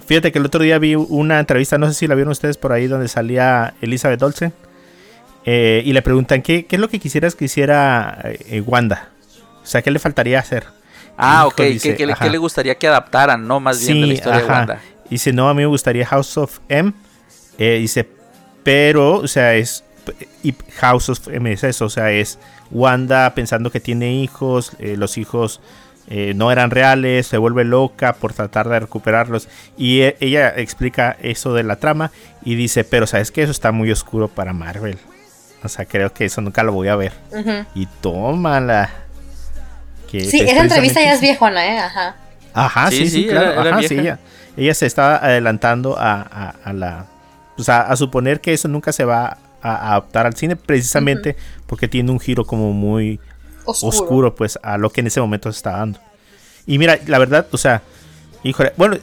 Fíjate que el otro día vi una entrevista, no sé si la vieron ustedes por ahí, donde salía Elizabeth Olsen. eh, y le preguntan ¿qué, qué es lo que quisieras que hiciera eh, Wanda. O sea, ¿qué le faltaría hacer? Ah, ok, dice, ¿qué, qué le- qué le gustaría que adaptaran, no? Más bien de la historia de. Wanda. Dice, no, a mí me gustaría House of M. Eh, dice, pero, o sea, es. Y House of M es eso, o sea, es Wanda pensando que tiene hijos, eh, los hijos eh, no eran reales, se vuelve loca por tratar de recuperarlos. Y e- ella explica eso de la trama y dice, pero sabes que eso está muy oscuro para Marvel. O sea, creo que eso nunca lo voy a ver. Y tómala. Que Sí, es esa entrevista ya es viejona, ¿eh? Ajá. Ajá, Sí, sí, sí, sí, claro. era- era ajá, vieja. sí, ella, ella se estaba adelantando a, a- a la. Pues a, a suponer que eso nunca se va a, a adaptar al cine, precisamente porque tiene un giro como muy Oscuro. oscuro, pues, a lo que en ese momento se está dando. Y mira, la verdad, o sea, híjole, bueno,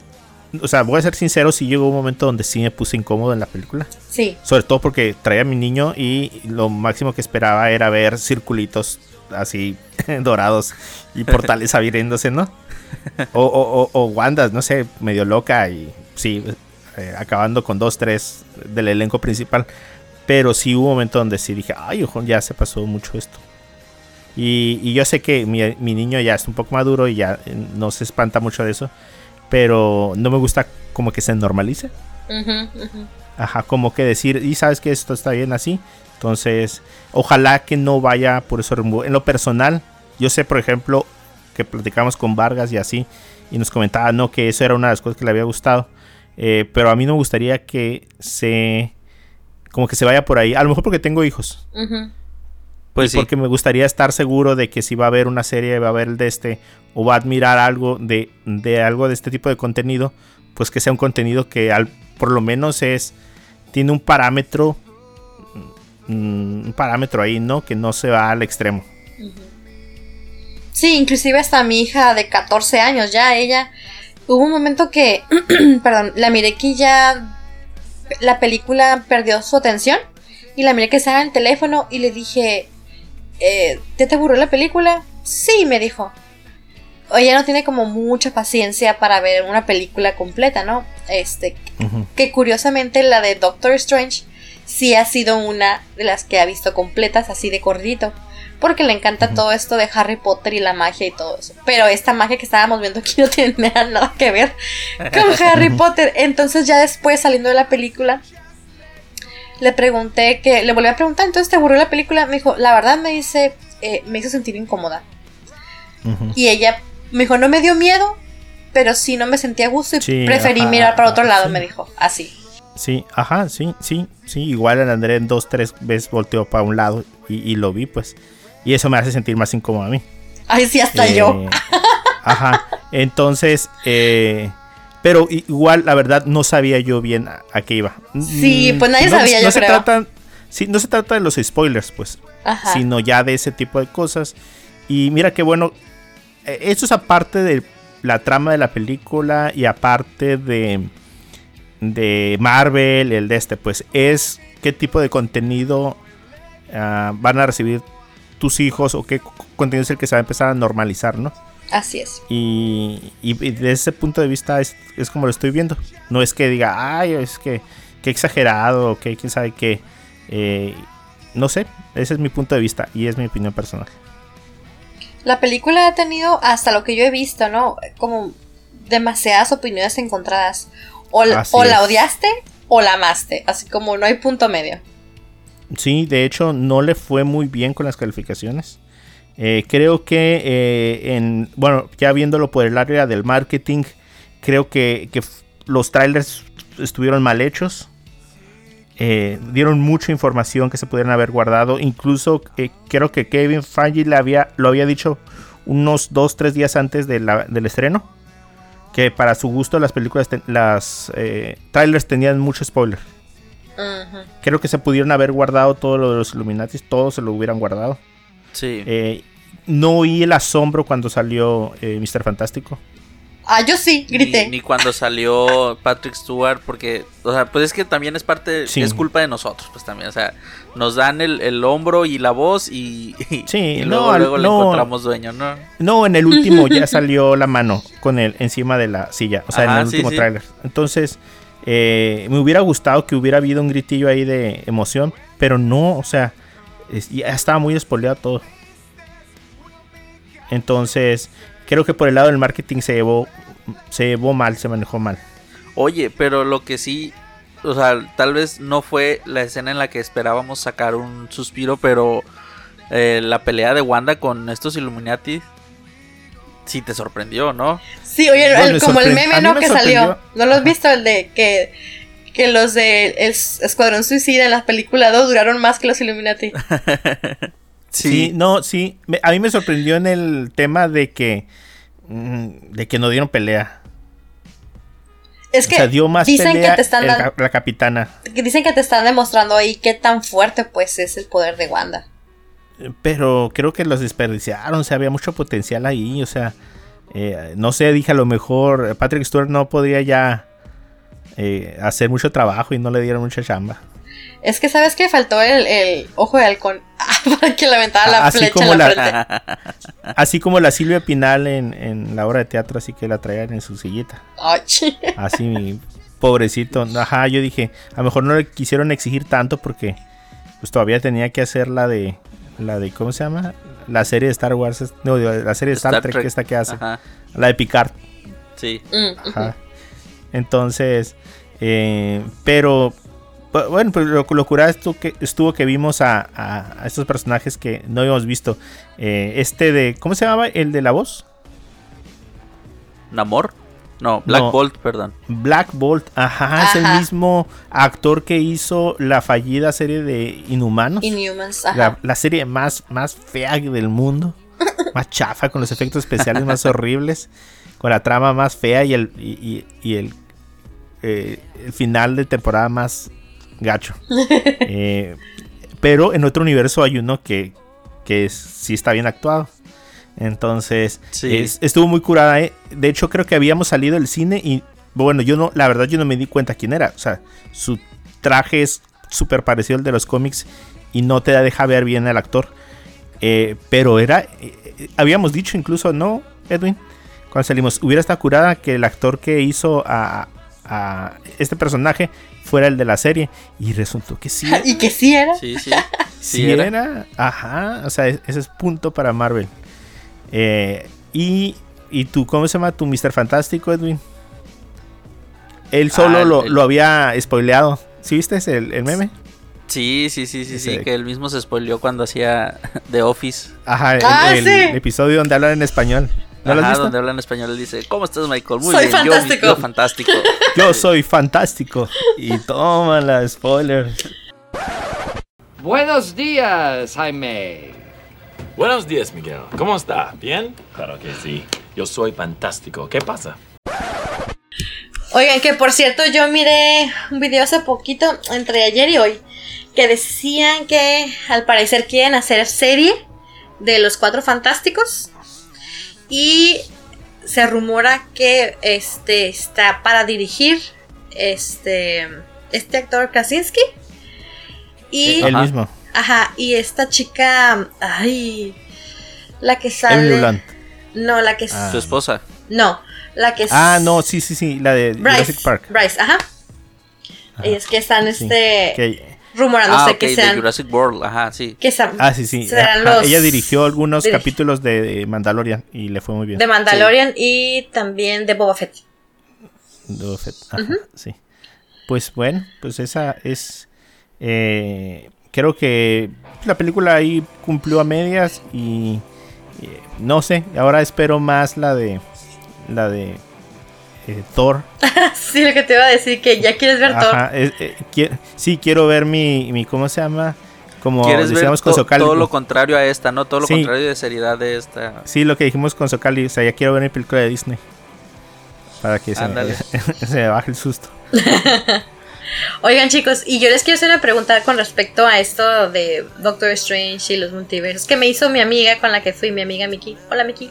o sea, voy a ser sincero, sí llegó un momento donde sí me puse incómodo en la película. Sí. Sobre todo porque traía a mi niño y lo máximo que esperaba era ver circulitos así dorados y portales abriéndose, ¿no? O, o, o, o Wandas, no sé, medio loca y sí, eh, acabando con dos, tres del elenco principal. Pero sí hubo un momento donde sí dije, ay, ojo, ya se pasó mucho esto. Y, y yo sé que mi, mi niño ya es un poco maduro y ya eh, no se espanta mucho de eso. Pero no me gusta como que se normalice. Ajá, como que decir, y sabes que esto está bien así. Entonces, ojalá que no vaya por eso rumbo. En lo personal, yo sé, por ejemplo, que platicamos con Vargas y así, y nos comentaba, no, que eso era una de las cosas que le había gustado. Eh, pero a mí no me gustaría que se. Como que se vaya por ahí. A lo mejor porque tengo hijos. Ujú. Pues y sí. porque me gustaría estar seguro de que si va a haber una serie, va a haber el de este, o va a admirar algo de, de algo de este tipo de contenido, pues que sea un contenido que al, por lo menos es, tiene un parámetro, mm, un parámetro ahí, ¿no? Que no se va al extremo. Sí, inclusive hasta mi hija de 14 años ya, ella, hubo un momento que, perdón, la miré que ya la película perdió su atención y la miré que estaba en el teléfono y le dije, eh, ¿ya te aburrió la película? Sí, me dijo. Ella no tiene como mucha paciencia para ver una película completa, ¿no? Este, que curiosamente la de Doctor Strange sí ha sido una de las que ha visto completas así de cortito. Porque le encanta todo esto de Harry Potter y la magia y todo eso. Pero esta magia que estábamos viendo aquí no tiene nada que ver con Harry Potter. Entonces ya después saliendo de la película, le pregunté que, le volví a preguntar, entonces te aburrió la película. Me dijo, la verdad me dice, eh, me hizo sentir incómoda. Y ella me dijo, no me dio miedo, pero sí no me sentía a gusto y Sí, preferí ajá, mirar para otro lado, sí. me dijo, así. Sí, ajá, sí, sí, sí. Igual el André dos, tres veces volteó para un lado y, y lo vi, pues. Y eso me hace sentir más incómodo a mí. Ay, sí, hasta Eh, yo. Ajá. Entonces, eh, pero igual, la verdad, no sabía yo bien a, a qué iba. Sí, Mm, pues nadie no, sabía, no yo se creo. Trata, sí, no se trata de los spoilers, pues, Ajá. sino ya de ese tipo de cosas. Y mira qué bueno, eh, esto es aparte de la trama de la película y aparte de, de Marvel, el de este, pues, es qué tipo de contenido ah, van a recibir tus hijos o qué contenido es el que se va a empezar a normalizar, ¿no? Así es. Y, y desde ese punto de vista es, es como lo estoy viendo. No es que diga, ay, es que, que exagerado, o que quién sabe qué. Eh, no sé, ese es mi punto de vista y es mi opinión personal. La película ha tenido, hasta lo que yo he visto, ¿no? Como demasiadas opiniones encontradas. O, o la odiaste o la amaste. Así como no hay punto medio. Sí, de hecho no le fue muy bien con las calificaciones. Eh, creo que eh, en bueno, ya viéndolo por el área del marketing, creo que, los trailers estuvieron mal hechos. Eh, dieron mucha información que se pudieran haber guardado. Incluso creo que Kevin Feige le había, lo había dicho unos 2-3 días antes de la- del estreno. Que para su gusto las películas, ten- las trailers tenían mucho spoiler. Creo que se pudieron haber guardado todo lo de los Illuminatis, todo se lo hubieran guardado. Sí. Eh, no oí el asombro cuando salió eh, Mr. Fantástico. Ah, yo sí, grité. Ni, ni cuando salió Patrick Stewart, porque, o sea, pues es que también es parte, Sí. es culpa de nosotros, pues también, o sea, nos dan el, el hombro y la voz y, y- Sí, y no, luego, al- luego le no. encontramos dueño, ¿no? No, en el último ya salió la mano con él encima de la silla, o sea, en el último sí. tráiler. Entonces, eh, me hubiera gustado que hubiera habido un gritillo ahí de emoción, pero no, o sea, es- ya estaba muy despoleado todo. Entonces, creo que por el lado del marketing se llevó, se llevó mal, se manejó mal. Oye, pero lo que sí, o sea, tal vez no fue la escena en la que esperábamos sacar un suspiro, pero eh, la pelea de Wanda con estos Illuminati sí te sorprendió, ¿no? Sí, oye, el- como el meme, ¿no? me Que salió. ¿No lo has visto? El de que, que los de el Escuadrón Suicida en las películas 2 duraron más que los Illuminati. Sí, no, sí. me- a mí me sorprendió en el tema de que. mm, de que no dieron pelea. Es que o sea, dio más dicen pelea que te están el la capitana. que dicen que te están demostrando ahí qué tan fuerte pues es el poder de Wanda. Pero creo que los desperdiciaron. O sea, había mucho potencial ahí. O sea, eh, no sé, dije a lo mejor Patrick Stewart no podría ya eh, hacer mucho trabajo y no le dieron mucha chamba. Es que sabes que faltó el, el ojo de halcón para que le aventara la Así flecha como en la, la- frente. Así como la Silvia Pinal en, en la obra de teatro, así que la traían en su sillita. Así, mi pobrecito. Ajá, yo dije, a lo mejor no le quisieron exigir tanto porque pues todavía tenía que hacer la de, la de, ¿cómo se llama? La serie de Star Wars, no, la serie de Star, Trek, esta que hace, Ajá, la de Picard. sí. Mm. Ajá. Entonces, eh, pero bu- bueno, pues lo, lo curado estuvo que, estuvo que vimos a, a- a estos personajes que no habíamos visto. Eh, este de, ¿cómo se llamaba? El de la voz. ¿Namor? No, Black No. Bolt, perdón. Black Bolt, ajá, es el mismo actor que hizo la fallida serie de Inhumanos. Inhumans, ajá. la, la serie más, más fea del mundo. más chafa, con los efectos especiales más horribles. Con la trama más fea y el, y, y- y el, eh, el final de temporada más gacho. Eh, pero en otro universo hay uno que, que es- sí está bien actuado. Entonces, Sí. es- estuvo muy curada. ¿eh? De hecho, creo que habíamos salido del cine y, bueno, yo no, la verdad, yo no me di cuenta quién era. O sea, su traje es súper parecido al de los cómics y no te deja ver bien al actor. Eh, pero era, eh, habíamos dicho incluso, ¿no, Edwin? Cuando salimos, hubiera estado curada que el actor que hizo a, a este personaje fuera el de la serie. Y resultó que sí. Y que sí era. Sí, sí. Sí, Sí, era. era. Ajá. O sea, es- ese es punto para Marvel. Eh, y, y tú, ¿cómo se llama tu Mr. Fantástico, Edwin? Él solo Ah, el- lo, el- lo había spoileado. ¿Sí viste ese, el, el meme? Sí, sí, sí, sí, sí, que él mismo se spoileó cuando hacía The Office. Ajá, el, Ah, el sí. episodio donde hablan en español. ¿No Ajá, donde habla en español, él dice, ¿cómo estás, Michael? Muy Soy bien, yo, fantástico." yo fantástico. Yo soy fantástico. Y toma la spoiler. Buenos días, Jaime. Buenos días, Miguel. ¿Cómo está? ¿Bien? Claro que sí. Yo soy fantástico. ¿Qué pasa? Oigan, que por cierto, yo miré un video hace poquito, entre ayer y hoy, que decían que al parecer quieren hacer serie de los cuatro fantásticos. Y se rumora que este está para dirigir este este actor Krasinski. Y El mismo. ajá, y esta chica, ay, la que Emily sale. No, la que Ah. Su esposa. no, la que Ah, no, sí, sí, sí, la de Bryce, Jurassic Park. Bryce, ajá. Y es que están Sí, este que- rumorándose Ah, ok, que de sean Jurassic World, ajá, sí. que sa- ah, sí, sí. serán los Ella dirigió algunos dirige- capítulos de Mandalorian y le fue muy bien. de Mandalorian y también de Boba Fett. Boba Fett, ajá, sí. Pues bueno, pues esa es. eh, creo que la película ahí cumplió a medias y. eh, no sé, ahora espero más la de. La de. Eh, Thor. sí, lo que te iba a decir que ya quieres ver es- eh, qui- sí, quiero ver mi, mi. ¿Cómo se llama? Como ¿Quieres ver decíamos con Socali. todo lo contrario a esta, no? Todo lo Sí. contrario de seriedad de esta. Sí, lo que dijimos con Socali. O sea, ya quiero ver mi película de Disney. Para que se me, se me baje el susto. Oigan, chicos, y yo les quiero hacer una pregunta con respecto a esto de Doctor Strange y los multiversos que me hizo mi amiga con la que fui, mi amiga Miki. Hola, Miki.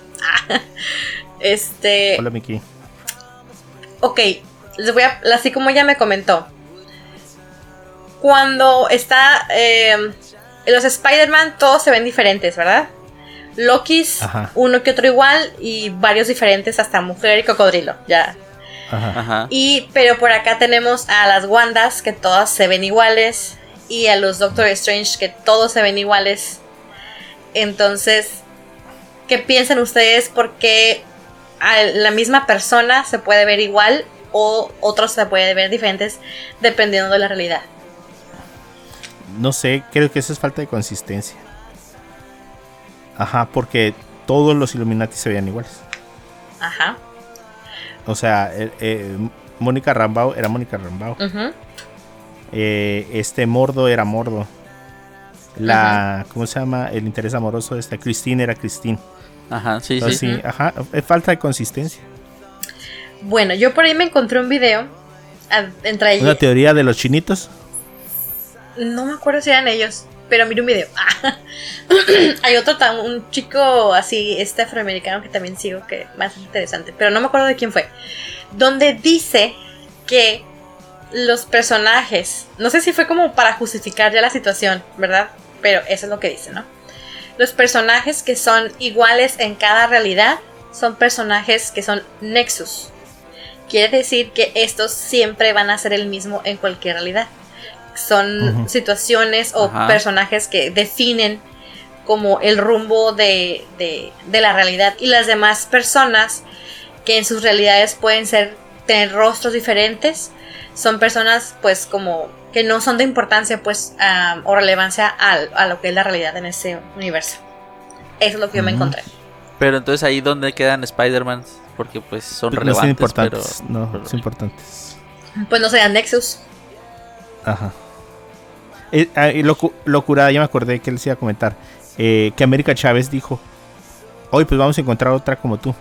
Este, Hola, Miki. Ok, les voy a, así como ella me comentó. Cuando está eh, los Spider-Man, todos se ven diferentes, ¿verdad? Lokis, Ajá. uno que otro igual y varios diferentes, hasta mujer y cocodrilo, ya. Ajá. Ajá. Y, pero por acá tenemos a las Wandas, que todas se ven iguales, y a los Doctor Strange, que todos se ven iguales. Entonces, ¿qué piensan ustedes? ¿Por qué a la misma persona se puede ver igual o otros se puede ver diferentes dependiendo de la realidad? No sé, creo que eso es falta de consistencia. Ajá, porque todos los Illuminati se veían iguales. Ajá. O sea, eh, eh, Mónica Rambao era Mónica Rambao. Eh, este Mordo era Mordo. La, ¿cómo se llama? El interés amoroso de esta Christine era Christine. Ajá, sí, Entonces, sí. sí, ajá, es falta de consistencia. Bueno, yo por ahí me encontré un video entre Una teoría de los chinitos. No me acuerdo si eran ellos, pero miré un video. Hay otro, un chico así, este afroamericano que también sigo, que más interesante, pero no me acuerdo de quién fue. Donde dice que los personajes, no sé si fue como para justificar ya la situación, ¿verdad? Pero eso es lo que dice, ¿no? Los personajes que son iguales en cada realidad son personajes que son nexus. Quiere decir que estos siempre van a ser el mismo en cualquier realidad. Son situaciones o Ajá. personajes que definen como el rumbo de, de- de la realidad y las demás personas que en sus realidades pueden ser tener rostros diferentes son personas pues como que no son de importancia pues a- o relevancia al- a, lo que es la realidad en ese universo eso es lo que yo me encontré Pero entonces ahí donde quedan Spider-Man, porque pues son No son relevantes, importantes. pero, no, pero- son importantes. pues no sean Nexus Ajá. Eh, ah, locu- locura, ya me acordé que les iba a comentar. eh, que América Chávez dijo: Hoy, pues vamos a encontrar otra como tú.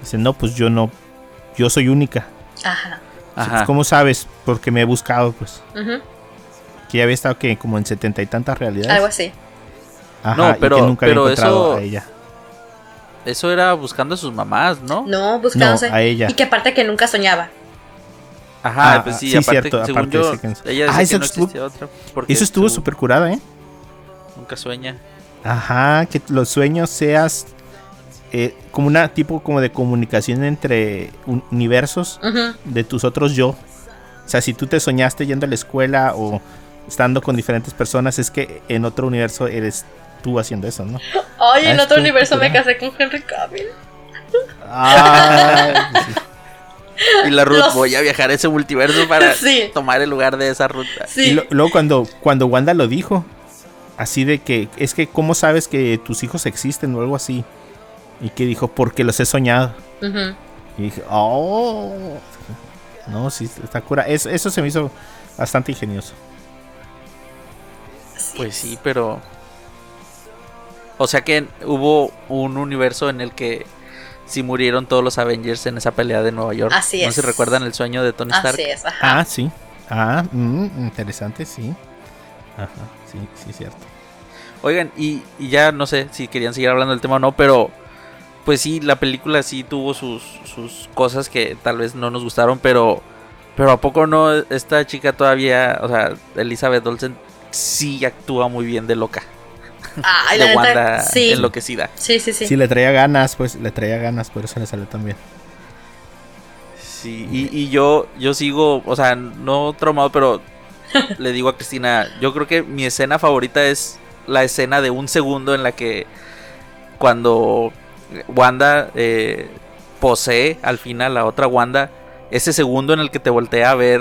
Dice: No, pues yo no. Yo soy única. ajá Ajá. ¿Cómo sabes? Porque me he buscado, pues. ujú, Que ya había estado que como en setenta y tantas realidades. algo así Ajá, No, y pero- que nunca pero había encontrado eso- a ella. Eso era buscando a sus mamás, ¿no? no No, buscándose a ella. y que aparte que nunca soñaba Ajá, Ah, pues sí, sí, aparte, cierto, según aparte yo, de que- ella Ah, decía eso que no estuvo- otra. Eso estuvo su- súper curada, ¿eh? Nunca sueña. Ajá, que los sueños seas eh, como una tipo como de comunicación entre un- universos de tus otros yo. O sea, si tú te soñaste yendo a la escuela o estando con diferentes personas, es que en otro universo eres tú haciendo eso, ¿no? Ay, en Ah, otro universo me casé con Henry Cavill. Ah, sí. Y la Ruth, Los- voy a viajar a ese multiverso para Sí. tomar el lugar de esa ruta. Y lo- luego cuando, cuando Wanda lo dijo, así de que, es que, ¿cómo sabes que tus hijos existen o algo así? Y que dijo, porque los he soñado. Y dije, oh. No, sí, está cura. Es- eso se me hizo bastante ingenioso. Pues sí, pero. O sea que hubo un universo en el que sí murieron todos los Avengers en esa pelea de Nueva York. Así No es. sé si recuerdan el sueño de Tony Stark. Así es, ajá. Ah, sí. Ah, mm, interesante, sí. Ajá, sí, sí, cierto. Oigan, y, y ya no sé si querían seguir hablando del tema o no, pero pues sí, la película sí tuvo sus, sus cosas que tal vez no nos gustaron, pero pero a poco no esta chica todavía, o sea, Elizabeth Olsen sí actúa muy bien de loca, la de neta, Wanda sí. enloquecida. Sí, sí, sí. Sí. le traía ganas, pues le traía ganas, por eso le salió también. Sí, y, y yo yo sigo, o sea, no traumado, pero le digo a Cristina, yo creo que mi escena favorita es la escena de un segundo en la que cuando Wanda eh, posee al final a otra Wanda, ese segundo en el que te voltea a ver,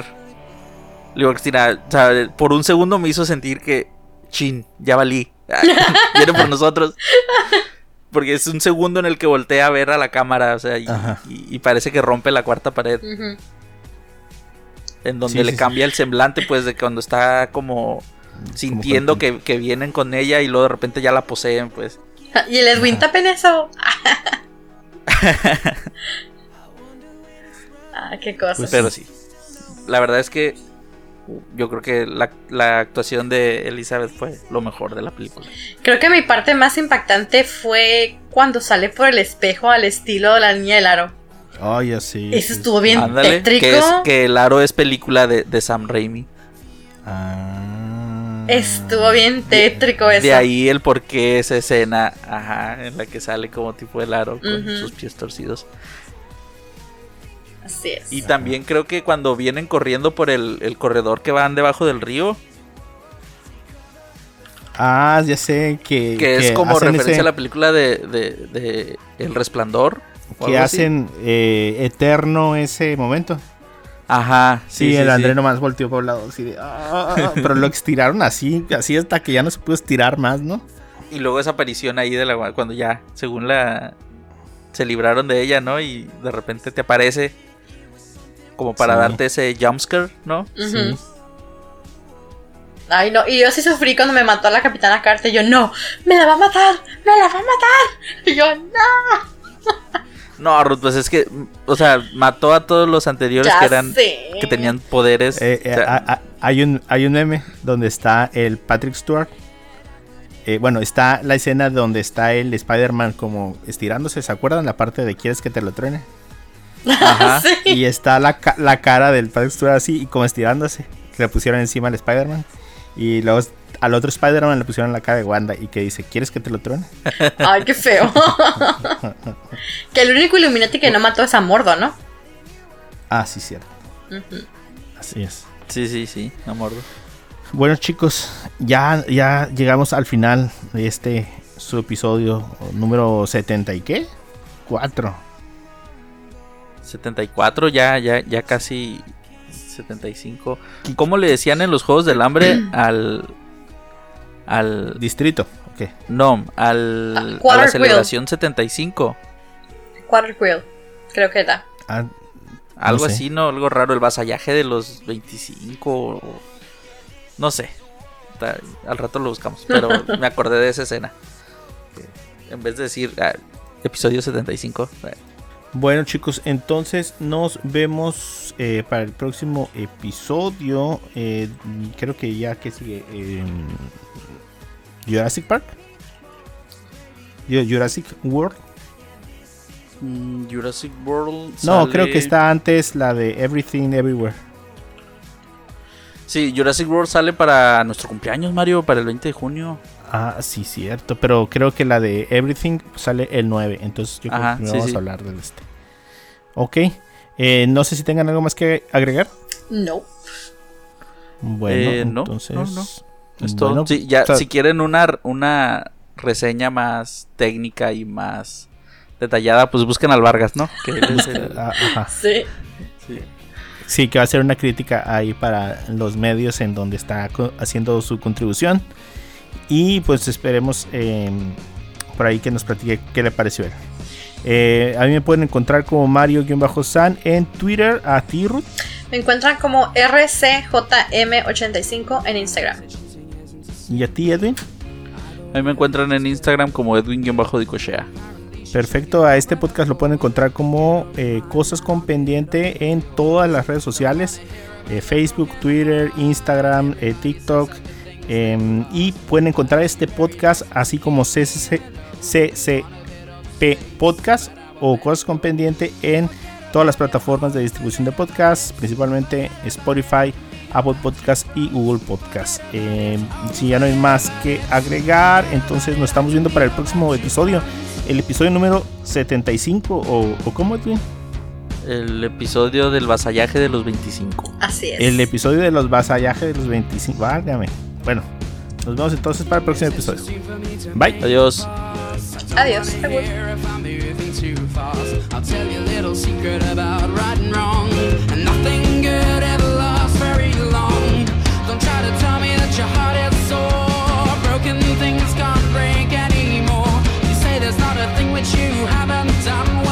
le digo Cristina, o sea, por un segundo me hizo sentir que, chin, ya valí, viene por nosotros. Porque es un segundo en el que voltea a ver a la cámara, o sea, y, Ajá. y- y parece que rompe la cuarta pared en donde Sí, le sí, cambia el semblante, pues de cuando está como sintiendo que, que vienen con ella y luego de repente ya la poseen, pues. Y el Edwin tapen eso. ah, qué cosas. Pues Pero sí, la verdad es que yo creo que la, la actuación de Elizabeth fue lo mejor de la película. Creo que mi parte más impactante fue cuando sale por el espejo al estilo de la niña del aro. Oh, ya sí. Eso estuvo bien Ándale, tétrico. que es que el aro es película de, de Sam Raimi. Ah. Estuvo bien tétrico eso. De ahí el por qué esa escena, ajá, en la que sale como tipo el aro con sus pies torcidos. Así es. Y también creo que cuando vienen corriendo por el, el corredor que van debajo del río, Ah, ya sé que. que es como referencia ese- a la película de, de, de El Resplandor. Que hacen eh, eterno ese momento. Ajá, Sí, el André nomás volteó por el lado así de. "Ah", pero lo estiraron así, así hasta que ya no se pudo estirar más, ¿no? Y luego esa aparición ahí de la cuando ya, según la se libraron de ella, ¿no? Y de repente te aparece como para Sí. darte ese jumpscare, ¿no? Sí. Ay, no. Y yo sí sufrí cuando me mató a la capitana Carter. Yo, no, me la va a matar, me la va a matar. Y yo, no. No, Ruth, pues es que, o sea, mató a todos los anteriores Ya que eran sé. que tenían poderes. Eh, eh, o sea, a- a- hay, un, hay un meme donde está el Patrick Stewart. Eh, bueno, está la escena donde está el Spider-Man como estirándose. ¿Se acuerdan la parte de quieres que te lo truene? ajá. Sí. Y está la, la cara del Patrick Stewart así y como estirándose. Le pusieron encima al Spider-Man. Y luego al otro Spider-Man le pusieron la cara de Wanda y que dice, ¿quieres que te lo truene? Ay, qué feo. que el único Illuminati que no mató es a Mordo, ¿no? Ah, sí, cierto. Así es. Sí, sí, sí, me acuerdo. Bueno chicos, ya, ya llegamos al final de este su episodio número 70 y qué? 4. 74, ya, ya, ya casi 75. ¿Cómo le decían en los Juegos del Hambre al... al... Distrito. Ok. No, al, Ah, a la celebración 75. Quarter Quill, creo que da. Ah, Algo sé. así, ¿no? Algo raro, el vasallaje de los 25. o- No sé. Al rato lo buscamos, pero me acordé de esa escena. En vez de decir ah, episodio 75. eh, Bueno chicos, entonces nos vemos eh, para el próximo episodio. Eh, creo que ya que sigue Jurassic Park. Ju- Jurassic World. mm, Jurassic World. No, sale- creo que está antes la de Everything Everywhere. Sí, Jurassic World sale para nuestro cumpleaños, Mario, para el 20 de junio. Ah, sí, cierto. Pero creo que la de Everything sale el 9. Entonces yo creo Ajá, que sí, vamos sí. a hablar del este. Ok. Eh, no sé si tengan algo más que agregar. No. Bueno, Eh, no, entonces. no, no. Es todo. bueno, Sí, ya, o sea, si quieren una, una reseña más técnica y más detallada, pues busquen al Vargas, ¿no? Que él es el- ah, ajá. Sí. sí. Sí, que va a ser una crítica ahí para los medios en donde está co- haciendo su contribución. Y pues esperemos eh, por ahí que nos platique qué le pareció a él. Eh, a mí me pueden encontrar como Mario-San en Twitter, a ti Ruth. Me encuentran como RCJM85 en Instagram. Y a ti Edwin. Ahí me encuentran en Instagram como Edwin-Dicochea. Perfecto, a este podcast lo pueden encontrar como eh, Cosas con Pendiente en todas las redes sociales, eh, Facebook, Twitter, Instagram, eh, TikTok. em, y pueden encontrar este podcast así como CCC, CCP Podcast o Cosas con Pendiente en todas las plataformas de distribución de podcasts, principalmente Spotify, Apple Podcast y Google Podcast. Em, si ya no hay más que agregar, entonces nos estamos viendo para el próximo episodio el episodio número 75 o, o ¿cómo es bien? El episodio del vasallaje de los 25. Así es. El episodio de los vasallajes de los 25. Válgame. Bueno, nos vemos entonces para el próximo episodio. Bye. Adiós. Adiós. Seguro. things can't break anymore. You say there's not a thing which you haven't done.